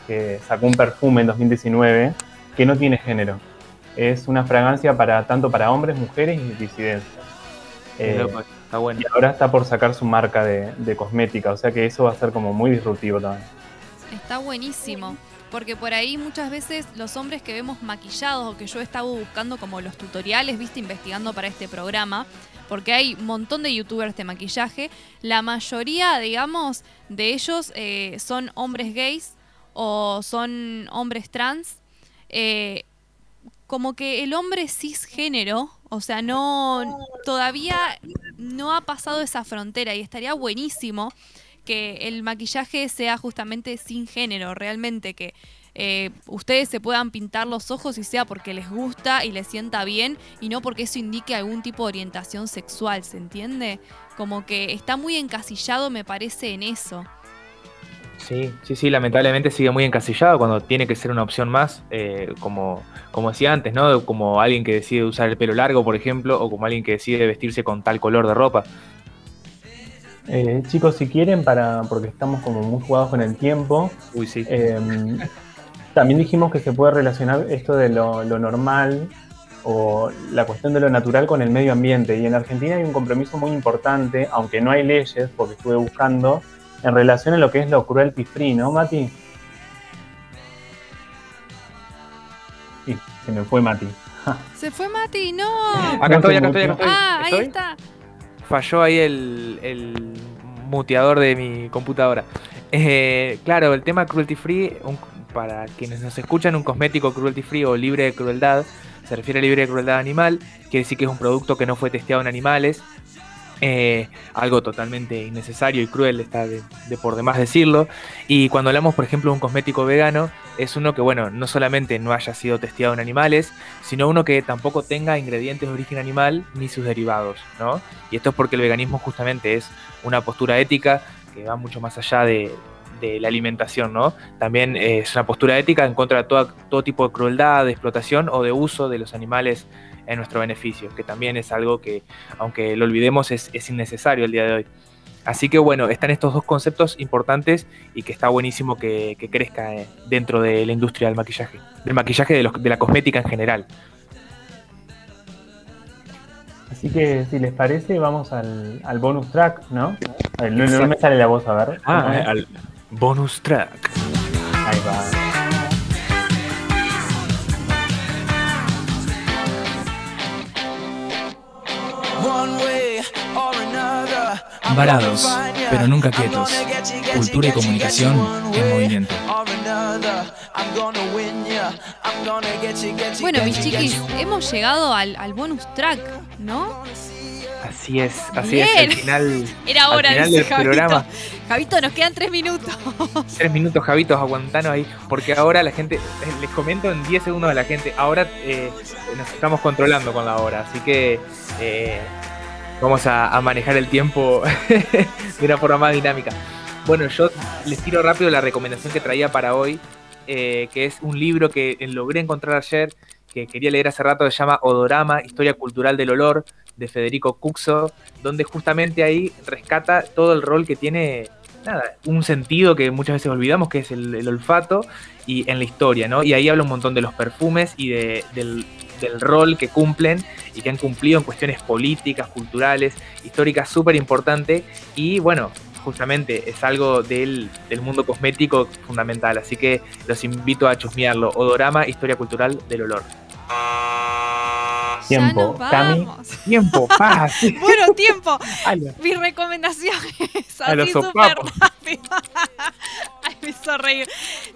Speaker 5: que sacó un perfume en 2019 que no tiene género. Es una fragancia para tanto para hombres, mujeres y disidencias. Eh,
Speaker 3: loco, Está bueno.
Speaker 5: y ahora está por sacar su marca de, de cosmética, o sea que eso va a ser como muy disruptivo también.
Speaker 4: Está buenísimo. Porque por ahí muchas veces los hombres que vemos maquillados o que yo estaba buscando como los tutoriales, viste, investigando para este programa, porque hay un montón de youtubers de maquillaje, la mayoría, digamos, de ellos eh, son hombres gays o son hombres trans. eh, como que el hombre cisgénero, o sea, no todavía no ha pasado esa frontera y estaría buenísimo que el maquillaje sea justamente sin género, realmente que eh, ustedes se puedan pintar los ojos y sea porque les gusta y les sienta bien y no porque eso indique algún tipo de orientación sexual, ¿se entiende? Como que está muy encasillado, me parece, en eso.
Speaker 3: Sí, sí, sí, lamentablemente sigue muy encasillado cuando tiene que ser una opción más, eh, como, como decía antes, ¿no? Como alguien que decide usar el pelo largo, por ejemplo, o como alguien que decide vestirse con tal color de ropa.
Speaker 5: Eh, chicos, si quieren, para porque estamos como muy jugados con el tiempo,
Speaker 3: Uy, sí.
Speaker 5: eh, también dijimos que se puede relacionar esto de lo, lo normal o la cuestión de lo natural con el medio ambiente. Y en Argentina hay un compromiso muy importante, aunque no hay leyes, porque estuve buscando, en relación a lo que es lo cruelty free, ¿no, Mati? Sí, se me fue Mati.
Speaker 4: Se fue Mati, no.
Speaker 3: Acá estoy, acá estoy, acá estoy.
Speaker 4: Ah, ahí
Speaker 3: ¿Estoy?
Speaker 4: está.
Speaker 3: Falló ahí el, el muteador de mi computadora. Eh, claro, el tema cruelty free, un- para quienes nos escuchan, un cosmético cruelty free o libre de crueldad, se refiere a libre de crueldad animal, quiere decir que es un producto que no fue testeado en animales, eh, algo totalmente innecesario y cruel, está de, por demás decirlo. Y cuando hablamos, por ejemplo, de un cosmético vegano, es uno que, bueno, no solamente no haya sido testeado en animales, sino uno que tampoco tenga ingredientes de origen animal ni sus derivados, ¿no? Y esto es porque el veganismo justamente es una postura ética que va mucho más allá de, la alimentación, ¿no? También es una postura ética en contra de todo tipo de crueldad, de explotación o de uso de los animales en nuestro beneficio, que también es algo que, aunque lo olvidemos, es, innecesario el día de hoy. Así que bueno, están estos dos conceptos importantes y que está buenísimo que, crezca eh, dentro de la industria del maquillaje, del maquillaje de, de la cosmética en general.
Speaker 5: Así que si les parece, vamos al, bonus track, ¿no? no, no, me sale la voz, a ver.
Speaker 3: Ah, al bonus track.
Speaker 5: Ahí va.
Speaker 6: Varados, pero nunca quietos. Cultura y comunicación en movimiento.
Speaker 4: Bueno, mis chiquis, hemos llegado al, bonus track, ¿no?
Speaker 3: Así es, así es, el final,
Speaker 4: Era hora
Speaker 3: al final del programa.
Speaker 4: Javito, nos quedan tres minutos.
Speaker 3: Tres minutos, Javitos, aguantanos ahí, porque ahora la gente, les comento en 10 segundos a la gente, ahora eh, nos estamos controlando con la hora, así que eh, vamos a, manejar el tiempo de una forma más dinámica. Bueno, yo les tiro rápido la recomendación que traía para hoy, eh, que es un libro que logré encontrar ayer, que quería leer hace rato, se llama Odorama, Historia Cultural del Olor, de Federico Cuxo, donde justamente ahí rescata todo el rol que tiene, nada, un sentido que muchas veces olvidamos, que es el, olfato, y en la historia, ¿no? Y ahí habla un montón de los perfumes y de, del, del rol que cumplen y que han cumplido en cuestiones políticas, culturales, históricas súper importante y bueno, justamente es algo del, mundo cosmético fundamental, así que los invito a chusmearlo. Odorama, Historia Cultural del Olor.
Speaker 5: Tiempo, Cami.
Speaker 3: Tiempo, paz.
Speaker 4: bueno, tiempo. Mi recomendación es así súper rápido. Ay, me hizo reír.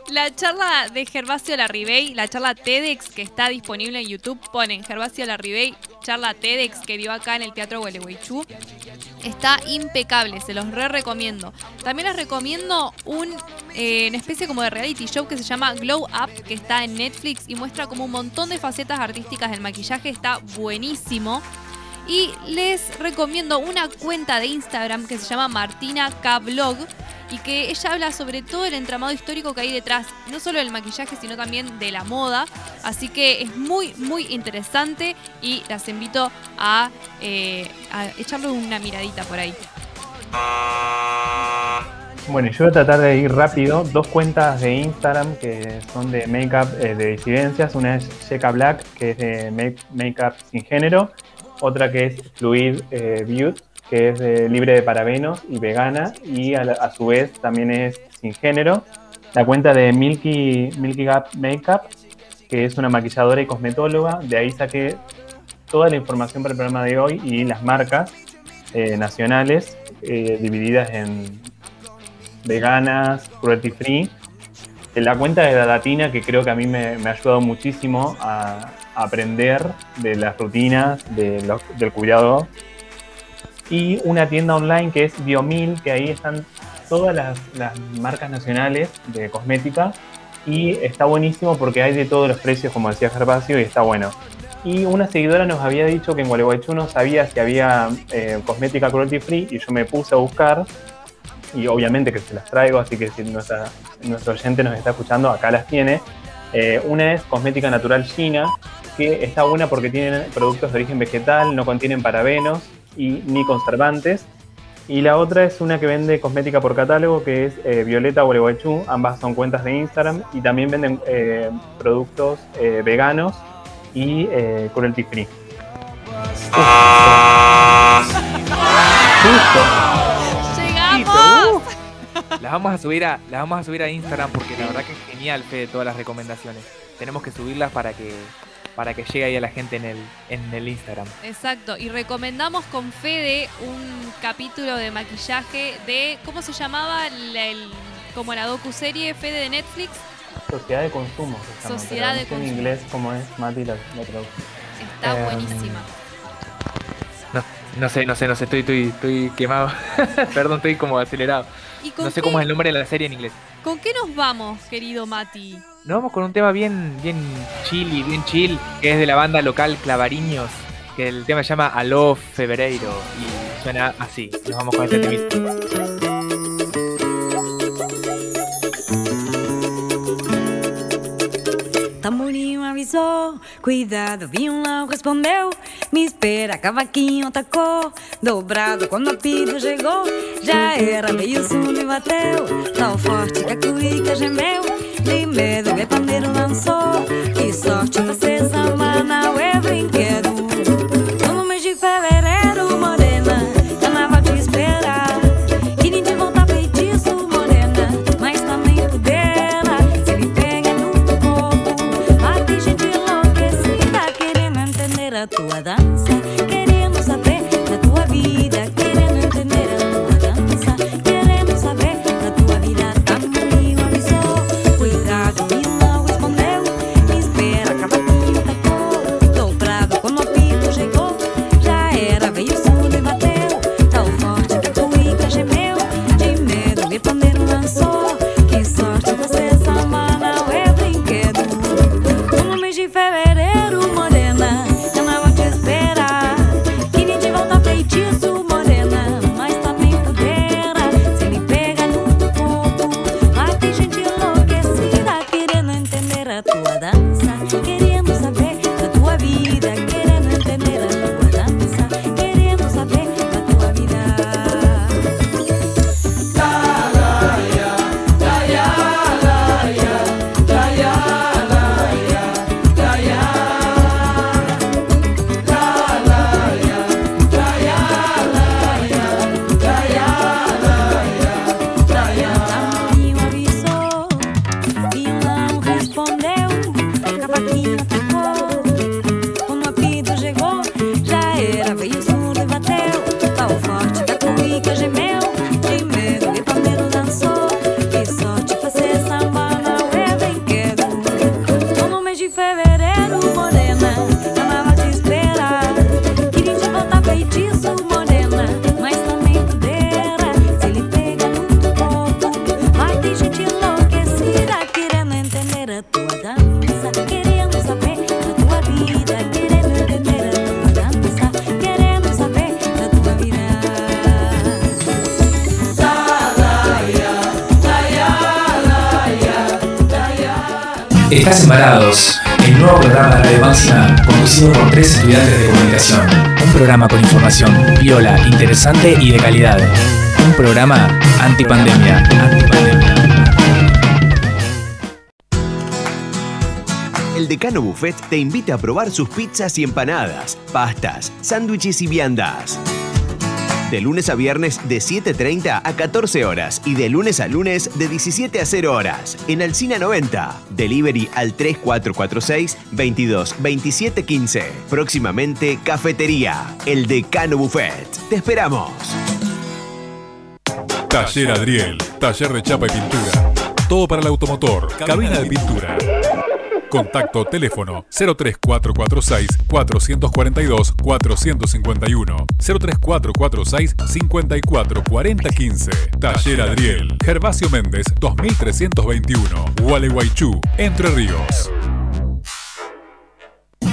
Speaker 4: La charla de Gervasio Larribey, la charla TEDx que está disponible en YouTube, ponen Gervasio Larribey, charla TEDx que dio acá en el Teatro Gualeguaychú. Está impecable, se los re recomiendo. También les recomiendo un, eh, una especie como de reality show que se llama Glow Up, que está en Netflix y muestra como un montón de facetas artísticas del maquillaje. Está buenísimo. Y les recomiendo una cuenta de Instagram que se llama Martina y que ella habla sobre todo el entramado histórico que hay detrás, no solo del maquillaje, sino también de la moda. Así que es muy, muy interesante y las invito a, eh, a echarle una miradita por ahí.
Speaker 5: Bueno, yo voy a tratar de ir rápido. Dos cuentas de Instagram que son de make-up eh, de disidencias. Una es Sheka Black, que es de make-up sin género. Otra que es Fluid eh, Beauty, que es libre de parabenos y vegana. Y a, su vez también es sin género. La cuenta de Milky, Milky Gap Makeup, que es una maquilladora y cosmetóloga. De ahí saqué toda la información para el programa de hoy y las marcas eh, nacionales divididas en veganas, cruelty free. La cuenta de Dadatina, que creo que a mí me, ha ayudado muchísimo a, aprender de las rutinas, del cuidado. Y una tienda online que es Biomil, que ahí están todas las, marcas nacionales de cosmética. Y está buenísimo porque hay de todos los precios, como decía Gervasio, y está bueno. Y una seguidora nos había dicho que en Gualeguaychú no sabía si había eh, cosmética cruelty free y yo me puse a buscar y obviamente que se las traigo, así que si nuestra, nuestro oyente nos está escuchando, acá las tiene. Eh, una es cosmética natural china, que está buena porque tienen productos de origen vegetal, no contienen parabenos y ni conservantes. Y la otra es una que vende cosmética por catálogo, que es eh, Violeta Gualeguaychú. Ambas son cuentas de Instagram y también venden eh, productos veganos y cruelty free.
Speaker 3: Las vamos a subir a, las vamos a subir a Instagram porque la verdad que es genial, Fede, todas las recomendaciones. Tenemos que subirlas para que para que llegue ahí a la gente en el, en el Instagram.
Speaker 4: Exacto, y recomendamos con Fede un capítulo de maquillaje de, ¿cómo se llamaba? el, como la docu-serie Fede de Netflix.
Speaker 5: Sociedad de consumo.
Speaker 4: Sociedad de consumo.
Speaker 5: En inglés, como es Mati la,
Speaker 4: Está em, buenísima.
Speaker 3: No, no sé, no sé, no sé, estoy, estoy, estoy quemado. Perdón, estoy como acelerado.
Speaker 4: ¿Y con
Speaker 3: No sé
Speaker 4: qué-
Speaker 3: cómo es el nombre de la serie en inglés.
Speaker 4: ¿Con qué nos vamos, querido Mati?
Speaker 3: Nos vamos con un tema bien, bien chill y bien chill, que es de la banda local Clavariños, que el tema se llama Aló Febrero y suena así. Nos vamos con este temita.
Speaker 9: Tamborinho avisou, cuidado, violão respondeu. Me espera, cavaquinho tacou. Dobrado quando o apito chegou. Já era, veio o som e bateu. Tão forte que a cuíca gemeu. De medo, o pandeiro lançou. Que sorte você samana, é brinquedo.
Speaker 6: Un programa con información viola, interesante y de calidad. Un programa antipandemia. Antipandemia.
Speaker 8: El Decano Buffet te invita a probar sus pizzas y empanadas, pastas, sándwiches y viandas. De lunes a viernes de 7.30 a 14 horas y de lunes a lunes de 17 a 0 horas en Alcina 90. Delivery al 3446 22 27 15. Próximamente Cafetería, el Decano Buffet. Te esperamos.
Speaker 10: Taller Adriel, taller de chapa y pintura. Todo para el automotor, cabina de pintura. Contacto teléfono 03446 442 451 03446 544015 Taller Adriel Gervasio Méndez 2321 Gualeguaychú Entre Ríos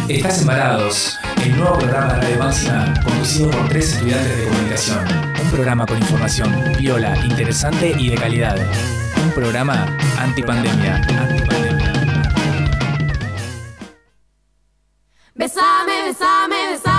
Speaker 6: Estás embarados, el nuevo programa de Radio Máxima conducido por tres estudiantes de comunicación. Un programa con información viola, interesante y de calidad. Un programa antipandemia.
Speaker 11: Besame, besame, besame.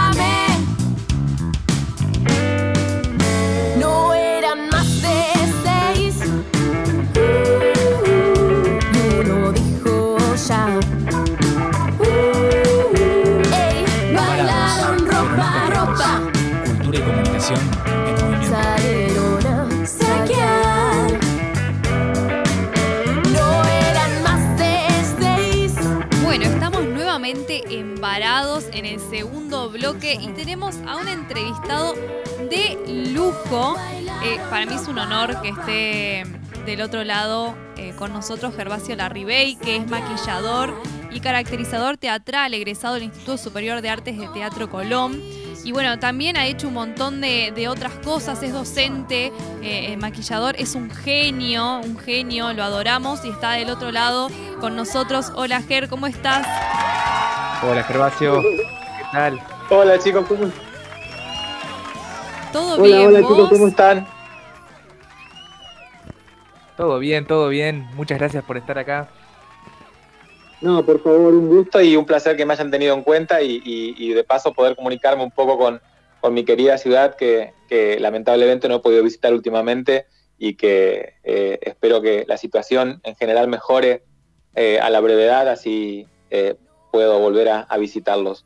Speaker 4: Bloque y tenemos a un entrevistado de lujo. Eh, para mí es un honor que esté del otro lado eh, con nosotros Gervasio Larribey, que es maquillador y caracterizador teatral egresado del Instituto Superior de Artes de Teatro Colón. Y bueno, también ha hecho un montón de, de otras cosas, es docente, eh, maquillador, es un genio, un genio, lo adoramos y está del otro lado con nosotros. Hola Ger, ¿cómo estás?
Speaker 3: Hola Gervasio, ¿qué tal?
Speaker 12: Hola chicos, ¿cómo,
Speaker 4: ¿Todo
Speaker 12: hola,
Speaker 4: bien?
Speaker 12: hola
Speaker 4: ¿vos?
Speaker 12: chicos, ¿cómo están?
Speaker 3: Todo bien, todo bien. Muchas gracias por estar acá.
Speaker 12: No, por favor, un gusto y un placer que me hayan tenido en cuenta y, y- y de paso poder comunicarme un poco con, con mi querida ciudad que, que lamentablemente no he podido visitar últimamente y que eh, espero que la situación en general mejore eh, a la brevedad, así eh, puedo volver a, a visitarlos.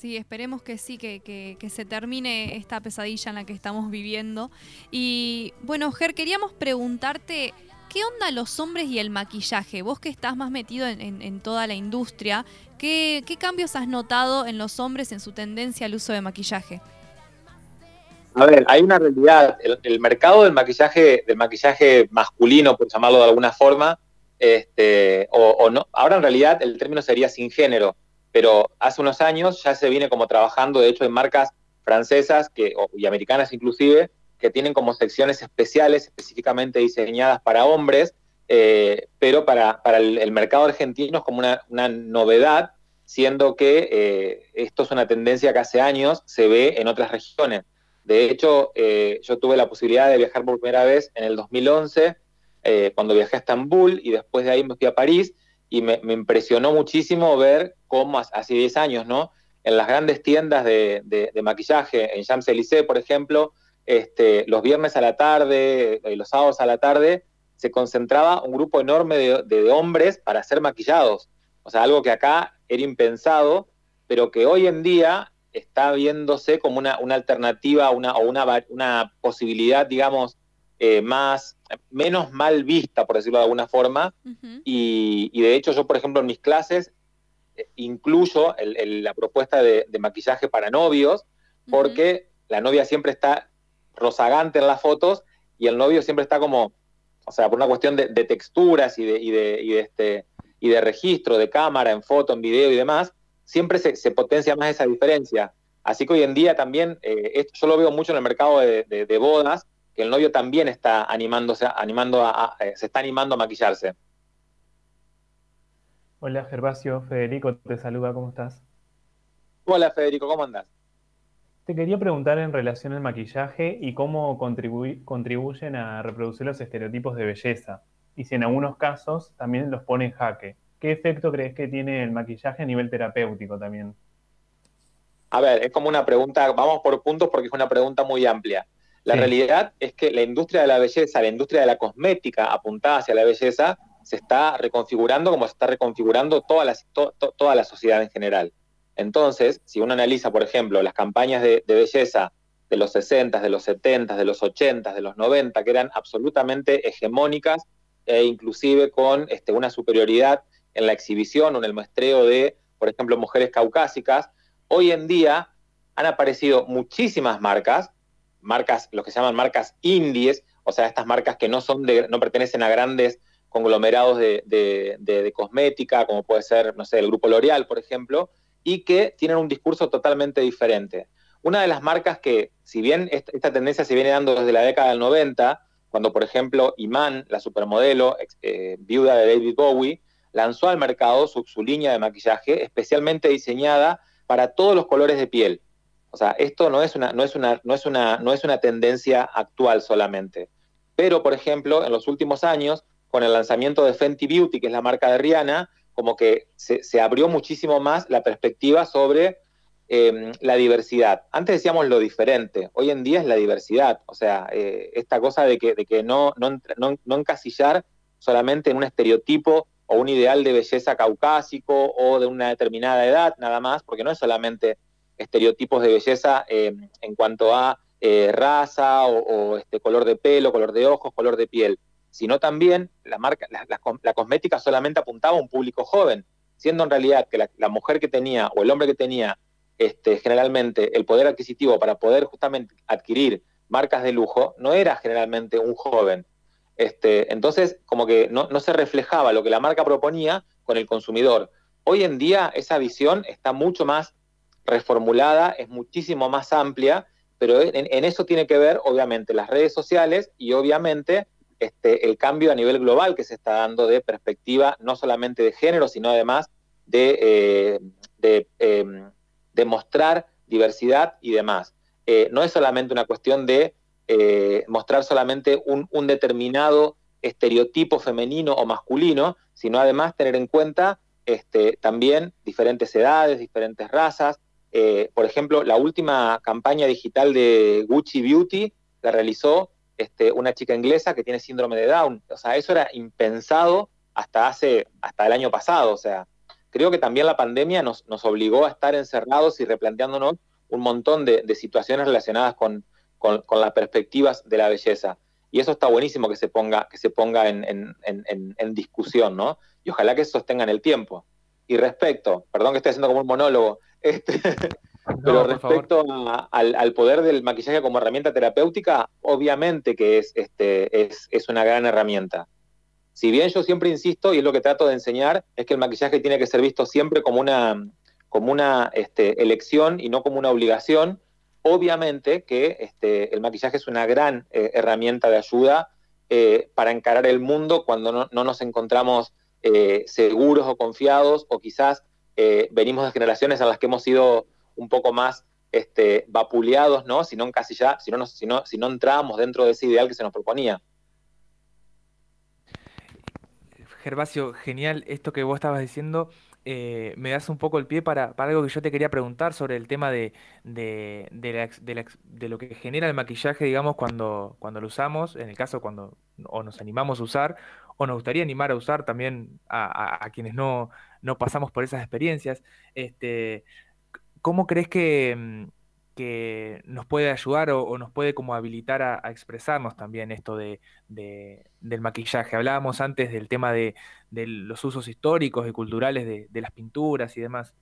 Speaker 4: Sí, esperemos que sí, que, que- que se termine esta pesadilla en la que estamos viviendo. Y bueno, Ger, queríamos preguntarte, ¿qué onda los hombres y el maquillaje? Vos que estás más metido en, en- toda la industria, ¿qué, qué cambios has notado en los hombres en su tendencia al uso de maquillaje?
Speaker 12: A ver, hay una realidad. El, el mercado del maquillaje, del maquillaje masculino, por llamarlo de alguna forma, este, o, o no, ahora en realidad el término sería sin género, pero hace unos años ya se viene como trabajando, de hecho, en marcas francesas y americanas inclusive, que tienen como secciones especiales específicamente diseñadas para hombres, eh, pero para, para el, mercado argentino es como una, novedad, siendo que eh, esto es una tendencia que hace años se ve en otras regiones. De hecho, eh, yo tuve la posibilidad de viajar por primera vez en el 2011, eh, cuando viajé a Estambul, y después de ahí me fui a París, y me, me impresionó muchísimo ver cómo hace- hace 10 años, ¿no? En las grandes tiendas de, de- de maquillaje, en Champs-Élysées, por ejemplo, este, los viernes a la tarde, eh, los sábados a la tarde, se concentraba un grupo enorme de, hombres para ser maquillados. O sea, algo que acá era impensado, pero que hoy en día está viéndose como una, una alternativa una, o una, una posibilidad, digamos, eh, más, menos mal vista, por decirlo de alguna forma. Y, y de hecho yo, por ejemplo, en mis clases incluyo el- el- la propuesta de, de maquillaje para novios, porque la novia siempre está rozagante en las fotos y el novio siempre está como, o sea, por una cuestión de, de texturas y de, y, de, y, de este, y de registro de cámara, en foto, en video y demás, siempre se, se potencia más esa diferencia. Así que hoy en día también, eh, esto yo lo veo mucho en el mercado de, de- de bodas, que el novio también está animándose, animando a, a- eh, se está animando a maquillarse.
Speaker 5: Hola Gervasio, Federico te saluda, ¿cómo estás?
Speaker 12: Hola Federico, ¿cómo andás?
Speaker 5: Te quería preguntar en relación al maquillaje y cómo contribu- contribuyen a reproducir los estereotipos de belleza. Y si en algunos casos también los pone en jaque. ¿Qué efecto crees que tiene el maquillaje a nivel terapéutico también?
Speaker 12: A ver, es como una pregunta, vamos por puntos porque es una pregunta muy amplia. La
Speaker 5: Sí.
Speaker 12: realidad es que la industria de la belleza, la industria de la cosmética apuntada hacia la belleza, se está reconfigurando como se está reconfigurando toda la, to- to- toda la sociedad en general. Entonces, si uno analiza, por ejemplo, las campañas de, de belleza de los 60, de los 70, de los 80, de los 90, que eran absolutamente hegemónicas e inclusive con este, una superioridad en la exhibición o en el muestreo de, por ejemplo, mujeres caucásicas, hoy en día han aparecido muchísimas marcas, marcas, lo que se llaman marcas indies, o sea, estas marcas que no son de, no pertenecen a grandes conglomerados de, de- cosmética, como puede ser, no sé, el grupo L'Oreal, por ejemplo, y que tienen un discurso totalmente diferente. Una de las marcas que, si bien esta, tendencia se viene dando desde la década del 90, cuando, por ejemplo, Iman, la supermodelo, eh, viuda de David Bowie, lanzó al mercado su, su línea de maquillaje especialmente diseñada para todos los colores de piel. O sea, esto no es una, no es una, no es una, no es una tendencia actual solamente. Pero, por ejemplo, en los últimos años, con el lanzamiento de Fenty Beauty, que es la marca de Rihanna, como que se, abrió muchísimo más la perspectiva sobre eh, la diversidad. Antes decíamos lo diferente, hoy en día es la diversidad. O sea, eh, esta cosa de que, de que no, no, no, no encasillar solamente en un estereotipo o un ideal de belleza caucásico o de una determinada edad, nada más, porque no es solamente estereotipos de belleza eh, en cuanto a eh, raza o, o, este color de pelo, color de ojos, color de piel, sino también la, marca, la, cosmética solamente apuntaba a un público joven, siendo en realidad que la, mujer que tenía o el hombre que tenía este, generalmente el poder adquisitivo para poder justamente adquirir marcas de lujo no era generalmente un joven. Este, entonces, como que no, no se reflejaba lo que la marca proponía con el consumidor. Hoy en día esa visión está mucho más reformulada, es muchísimo más amplia, pero en eso tiene que ver, obviamente, las redes sociales y obviamente este, el cambio a nivel global que se está dando de perspectiva, no solamente de género, sino además de, eh, em, mostrar diversidad y demás. Eh, no es solamente una cuestión de eh, mostrar solamente un, un determinado estereotipo femenino o masculino, sino además tener en cuenta este, también diferentes edades, diferentes razas. Por ejemplo, la última campaña digital de Gucci Beauty la realizó este, una chica inglesa que tiene síndrome de Down. O sea, eso era impensado hasta hace, hasta el año pasado. O sea, creo que también la pandemia nos, nos obligó a estar encerrados y replanteándonos un montón de, de situaciones relacionadas con, con, con, las perspectivas de la belleza. Y eso está buenísimo que se ponga, que se ponga en, en, en, discusión, ¿no? Y ojalá que se sostenga en el tiempo. Y respecto, perdón que estoy haciendo como un monólogo, este, no, pero respecto a, al, al, poder del maquillaje como herramienta terapéutica, obviamente que es, este, es, es una gran herramienta. Si bien yo siempre insisto, y es lo que trato de enseñar, es que el maquillaje tiene que ser visto siempre como una, como una este, elección y no como una obligación, obviamente que este, el maquillaje es una gran eh, herramienta de ayuda eh, para encarar el mundo cuando no, no nos encontramos eh, seguros o confiados o quizás venimos de generaciones en las que hemos sido un poco más este, vapuleados, ¿no? Si no encasilla, si no, si, no, si no entramos dentro de ese ideal que se nos proponía.
Speaker 3: Gervasio, genial esto que vos estabas diciendo eh, me das un poco el pie para, para, algo que yo te quería preguntar sobre el tema de, de, de, lo que genera el maquillaje, digamos, cuando, cuando lo usamos, en el caso cuando o nos animamos a usar, o nos gustaría animar a usar también a, a quienes no, no, pasamos por esas experiencias. Este, ¿Cómo crees que, mm, que nos puede ayudar o, o, nos puede como habilitar a, a expresarnos también esto de, de, del maquillaje. Hablábamos antes del tema de, de los usos históricos y culturales de, de, las pinturas y demás.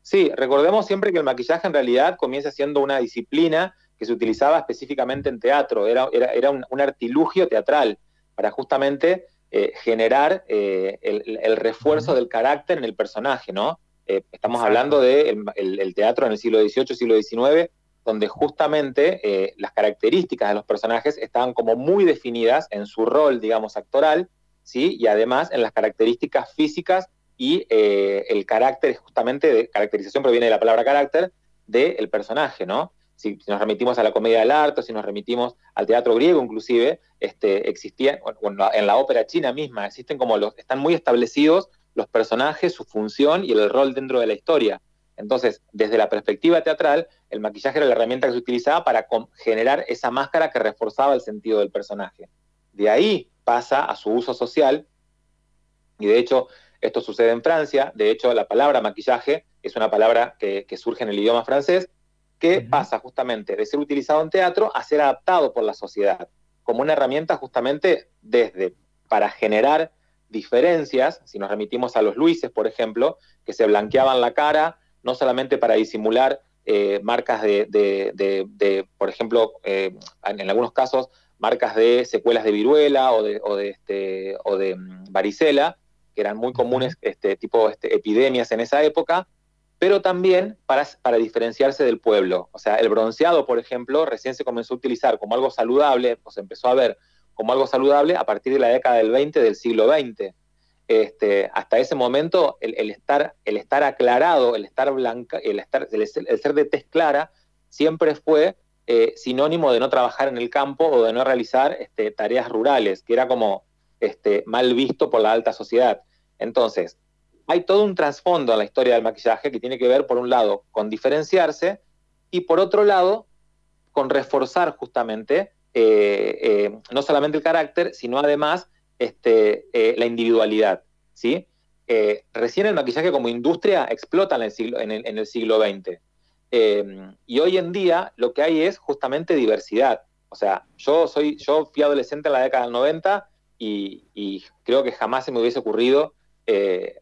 Speaker 12: Sí, recordemos siempre que el maquillaje en realidad comienza siendo una disciplina que se utilizaba específicamente en teatro, era, era, era un, un, artilugio teatral para justamente eh, generar eh, el, el, refuerzo del carácter en el personaje, ¿no? Eh, estamos hablando del de el, el teatro en el siglo XVIII, siglo XIX, donde justamente eh, las características de los personajes estaban como muy definidas en su rol, digamos, actoral, ¿sí? Y además en las características físicas y eh, el carácter, justamente, de caracterización proviene de la palabra carácter, del de personaje, ¿no? Si, si, nos remitimos a la comedia del arte, si nos remitimos al teatro griego inclusive, este, existían, bueno, en la ópera china misma, existen como los, están muy establecidos los personajes, su función y el rol dentro de la historia. Entonces, desde la perspectiva teatral, el maquillaje era la herramienta que se utilizaba para generar esa máscara que reforzaba el sentido del personaje. De ahí pasa a su uso social, y de hecho, esto sucede en Francia, de hecho, la palabra maquillaje es una palabra que, que surge en el idioma francés, que uh -huh. pasa justamente de ser utilizado en teatro a ser adaptado por la sociedad, como una herramienta justamente desde para generar diferencias, si nos remitimos a los Luises, por ejemplo, que se blanqueaban la cara, no solamente para disimular eh, marcas de, de, de, de, por ejemplo, eh, en algunos casos, marcas de secuelas de viruela o de, o de, este, o de um, varicela, que eran muy comunes, este tipo este, epidemias en esa época, pero también para, para diferenciarse del pueblo. O sea, el bronceado, por ejemplo, recién se comenzó a utilizar como algo saludable, se empezó a ver como algo saludable a partir de la década del 20 del siglo XX. Este, hasta ese momento, el, estar, el estar aclarado, el estar blanca, el, estar, el, el ser de tez clara, siempre fue eh, sinónimo de no trabajar en el campo o de no realizar este, tareas rurales, que era como este, mal visto por la alta sociedad. Entonces, hay todo un trasfondo en la historia del maquillaje que tiene que ver, por un lado, con diferenciarse y por otro lado, con reforzar justamente eh, eh, no solamente el carácter, sino además este, eh, la individualidad. ¿sí? Recién el maquillaje como industria explota en el siglo, en el, siglo XX. y hoy en día lo que hay es justamente diversidad. O sea, yo, soy, yo fui adolescente en la década del 90 y, y creo que jamás se me hubiese ocurrido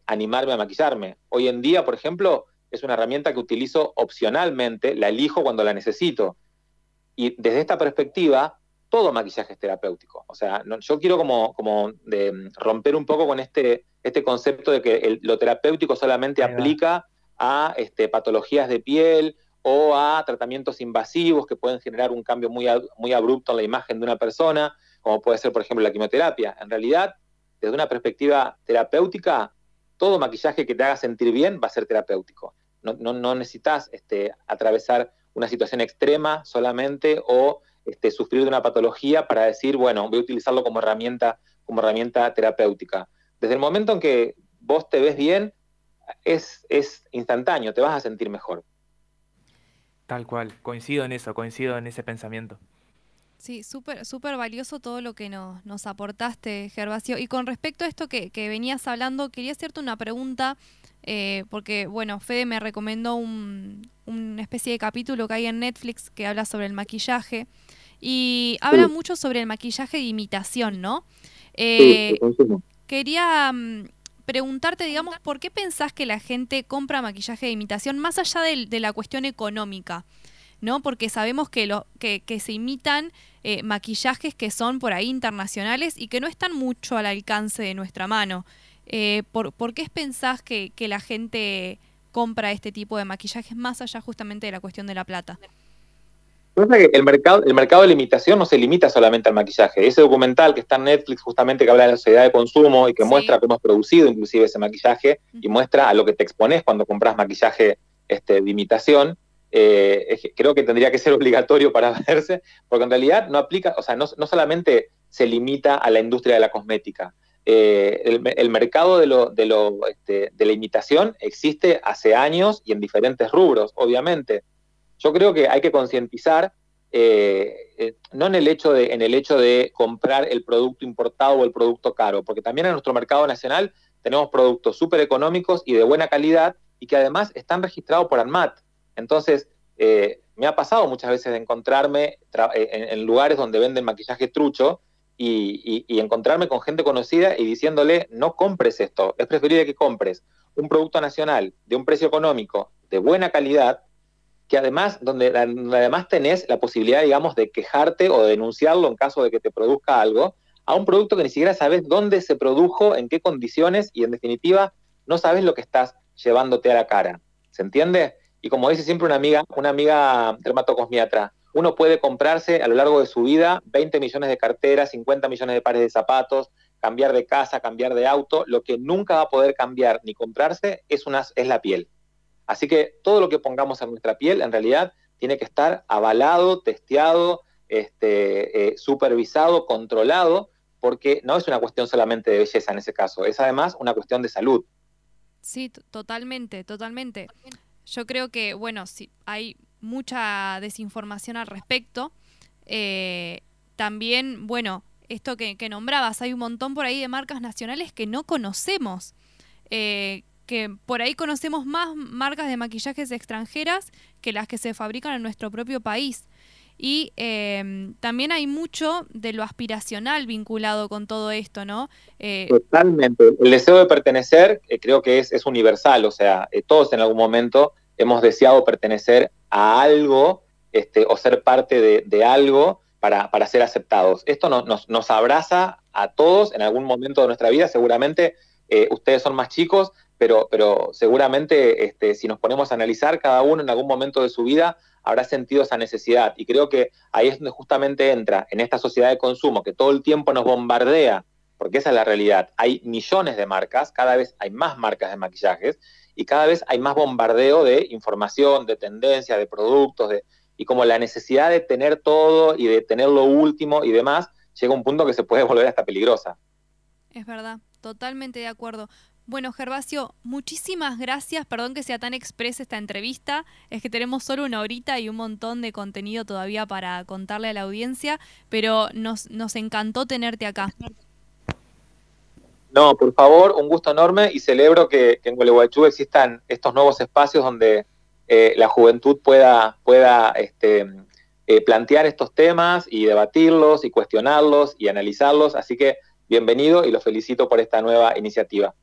Speaker 12: animarme a maquillarme. Hoy en día, por ejemplo, es una herramienta que utilizo opcionalmente, la elijo cuando la necesito. Y desde esta perspectiva, todo maquillaje es terapéutico. O sea, no, yo quiero como, como de romper un poco con este, este concepto de que el, lo terapéutico solamente aplica a este, patologías de piel o a tratamientos invasivos que pueden generar un cambio muy, muy abrupto en la imagen de una persona, como puede ser, por ejemplo, la quimioterapia. En realidad, desde una perspectiva terapéutica, todo maquillaje que te haga sentir bien va a ser terapéutico. No, no, necesitas este, atravesar una situación extrema solamente o este, sufrir de una patología para decir, bueno, voy a utilizarlo como herramienta, como herramienta terapéutica. Desde el momento en que vos te ves bien, es, es instantáneo, te vas a sentir mejor.
Speaker 3: Tal cual, coincido en eso, coincido en ese pensamiento.
Speaker 4: Sí, súper súper valioso todo lo que nos, nos aportaste, Gervasio. Y con respecto a esto que, venías hablando, quería hacerte una pregunta, eh, porque, bueno, Fede me recomendó un, una especie de capítulo que hay en Netflix que habla sobre el maquillaje y habla mucho sobre el maquillaje de imitación, ¿no? Eh, quería mm, preguntarte, digamos, ¿por qué pensás que la gente compra maquillaje de imitación más allá de, la cuestión económica? ¿no? Porque sabemos que, lo, que, se imitan eh, maquillajes que son por ahí internacionales y que no están mucho al alcance de nuestra mano. Eh, ¿por, qué pensás que, que, la gente compra este tipo de maquillajes más allá justamente de la cuestión de la plata?
Speaker 12: el mercado, el mercado de limitación no se limita solamente al maquillaje. Ese documental que está en Netflix, justamente que habla de la sociedad de consumo y que muestra cómo hemos producido inclusive ese maquillaje y muestra a lo que te expones cuando compras maquillaje este, de imitación, eh, creo que tendría que ser obligatorio para verse, porque en realidad no aplica, o sea, no, solamente se limita a la industria de la cosmética. Eh, el, mercado de, lo, de, lo, este, de la imitación existe hace años y en diferentes rubros, obviamente. Yo creo que hay que concientizar, eh, eh, no en el, hecho de, en el hecho de comprar el producto importado o el producto caro, porque también en nuestro mercado nacional tenemos productos súper económicos y de buena calidad y que además están registrados por ANMAT. Entonces, me ha pasado muchas veces de encontrarme en, lugares donde venden maquillaje trucho y, encontrarme con gente conocida y diciéndole, no compres esto, es preferible que compres un producto nacional de un precio económico, de buena calidad, que además, donde, además tenés la posibilidad, digamos, de quejarte o de denunciarlo en caso de que te produzca algo, a un producto que ni siquiera sabes dónde se produjo, en qué condiciones y en definitiva no sabes lo que estás llevándote a la cara. ¿Se entiende? Y como dice siempre una amiga, una amiga dermatocosmiatra, uno puede comprarse a lo largo de su vida 20 millones de carteras, 50 millones de pares de zapatos, cambiar de casa, cambiar de auto, lo que nunca va a poder cambiar ni comprarse es, una, es la piel. Así que todo lo que pongamos en nuestra piel en realidad tiene que estar avalado, testeado, este, eh, supervisado, controlado, porque no es una cuestión solamente de belleza en ese caso, es además una cuestión de salud.
Speaker 4: Sí, totalmente, totalmente. Yo creo que, bueno, sí, hay mucha desinformación al respecto. Eh, también, bueno, esto que, nombrabas, hay un montón por ahí de marcas nacionales que no conocemos, eh, que por ahí conocemos más marcas de maquillajes extranjeras que las que se fabrican en nuestro propio país. Y em, también hay mucho de lo aspiracional vinculado con todo esto, ¿no?
Speaker 12: Eh, Totalmente. El deseo de pertenecer creo que es, universal, o sea, todos en algún momento hemos deseado pertenecer a algo este, o ser parte de, algo para, ser aceptados. Esto nos, nos, abraza a todos en algún momento de nuestra vida, seguramente ustedes son más chicos, pero, pero seguramente este, si nos ponemos a analizar, cada uno en algún momento de su vida habrá sentido esa necesidad. Y creo que ahí es donde justamente entra, en esta sociedad de consumo, que todo el tiempo nos bombardea, porque esa es la realidad. Hay millones de marcas, cada vez hay más marcas de maquillajes, y cada vez hay más bombardeo de información, de tendencia, de productos, de, y como la necesidad de tener todo y de tener lo último y demás, llega un punto que se puede volver hasta peligrosa.
Speaker 4: Es verdad, totalmente de acuerdo. Bueno, Gervasio, muchísimas gracias. Perdón que sea tan expresa esta entrevista. Es que tenemos solo una horita y un montón de contenido todavía para contarle a la audiencia, pero nos, nos encantó tenerte acá.
Speaker 12: No, por favor, un gusto enorme y celebro que, en Gualeguaychú existan estos nuevos espacios donde eh, la juventud pueda, pueda este, eh, plantear estos temas y debatirlos y cuestionarlos y analizarlos. Así que bienvenido y lo felicito por esta nueva iniciativa.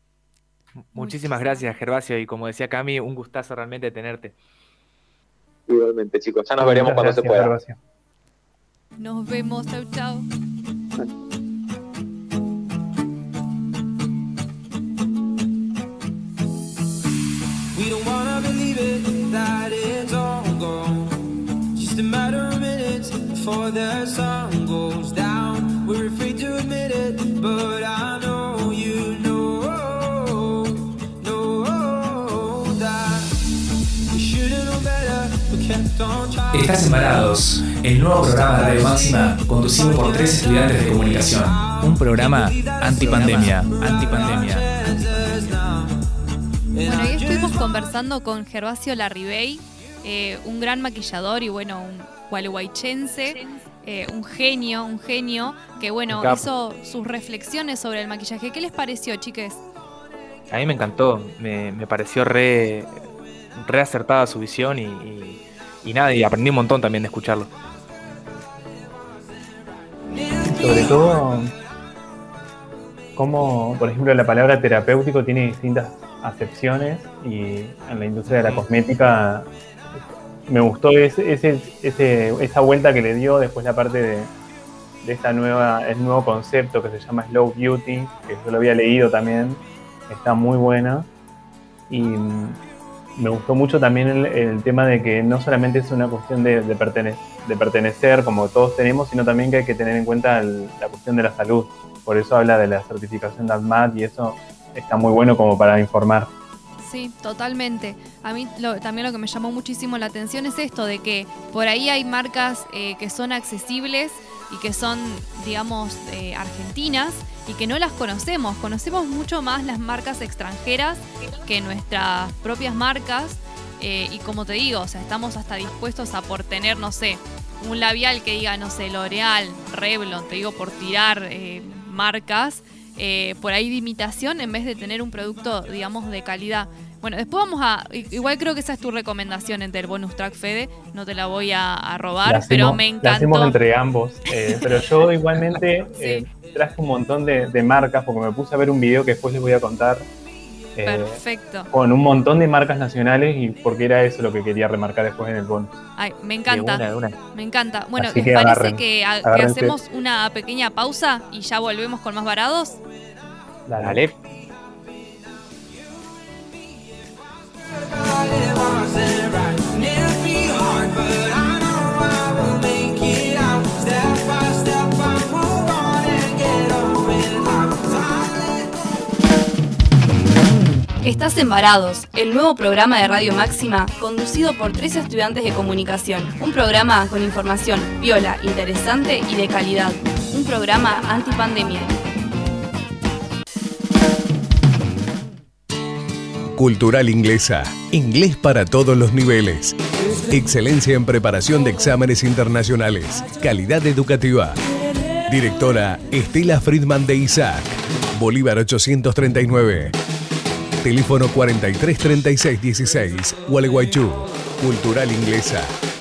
Speaker 3: Muchísimas gracias, Gervasio, y como decía Cami, un gustazo realmente tenerte.
Speaker 12: Igualmente, chicos, ya nos veremos cuando se pueda. Gervasio.
Speaker 4: Nos vemos, chau, chau.
Speaker 6: Estás embarados, el nuevo programa de Radio Máxima, conducido por tres estudiantes de comunicación. Un programa antipandemia, antipandemia
Speaker 4: conversando con Gervasio Larribey, eh, un gran maquillador y bueno, un gualeguaychense, eh, un genio, un genio que bueno, hizo sus reflexiones sobre el maquillaje. ¿Qué les pareció, chiques?
Speaker 3: A mí me encantó, me, me pareció re, re acertada su visión y, y- y nada, y aprendí un montón también de escucharlo.
Speaker 5: Sobre todo, como, por ejemplo, la palabra terapéutico tiene distintas acepciones y en la industria de la cosmética me gustó ese, ese, ese- esa vuelta que le dio después la parte de, de esta nueva, el nuevo concepto que se llama Slow Beauty, que yo lo había leído también, está muy buena. Y mm, me gustó mucho también el, el tema de que no solamente es una cuestión de, de, pertene- de pertenecer, como todos tenemos, sino también que hay que tener en cuenta el- la cuestión de la salud. Por eso habla de la certificación de ADMAT y eso está muy bueno como para informar.
Speaker 4: Sí, totalmente. A mí lo- también lo que me llamó muchísimo la atención es esto de que por ahí hay marcas eh, que son accesibles y que son, digamos, eh, argentinas y que no las conocemos. Conocemos mucho más las marcas extranjeras que nuestras propias marcas. eh, y como te digo, o sea, estamos hasta dispuestos a por tener, no sé, un labial que diga, no sé, L'Oreal, Revlon, te digo, por tirar marcas eh, por ahí de imitación en vez de tener un producto, digamos, de calidad. Bueno, después vamos a. Igual creo que esa es tu recomendación entre el bonus track Fede. No te la voy a, a robar,
Speaker 5: La
Speaker 4: pero
Speaker 5: hacemos-
Speaker 4: me
Speaker 5: La hacemos
Speaker 4: encantó.
Speaker 5: entre ambos. eh, pero yo igualmente eh, traje un montón de, de marcas porque me puse a ver un video que después les voy a contar. Eh,
Speaker 4: Perfecto.
Speaker 5: con un montón de marcas nacionales y porque era eso lo que quería remarcar después en el bonus.
Speaker 4: Ay, me encanta.
Speaker 5: De una, de
Speaker 4: Me encanta. Bueno,
Speaker 5: Así
Speaker 4: ¿les
Speaker 5: que
Speaker 4: parece
Speaker 5: agarren,
Speaker 4: que, ha- que hacemos una pequeña pausa y ya volvemos con más varados?
Speaker 5: Dale.
Speaker 1: Estás en Varados, el nuevo programa de Radio Máxima conducido por tres estudiantes de comunicación. Un programa con información viola, interesante y de calidad. Un programa antipandemia.
Speaker 7: Cultural Inglesa. Inglés para todos los niveles. Excelencia en preparación de exámenes internacionales. Calidad educativa. Directora Estela Friedman de Isaac. Bolívar 839. Teléfono 433616. Gualeguaychú. Cultural Inglesa.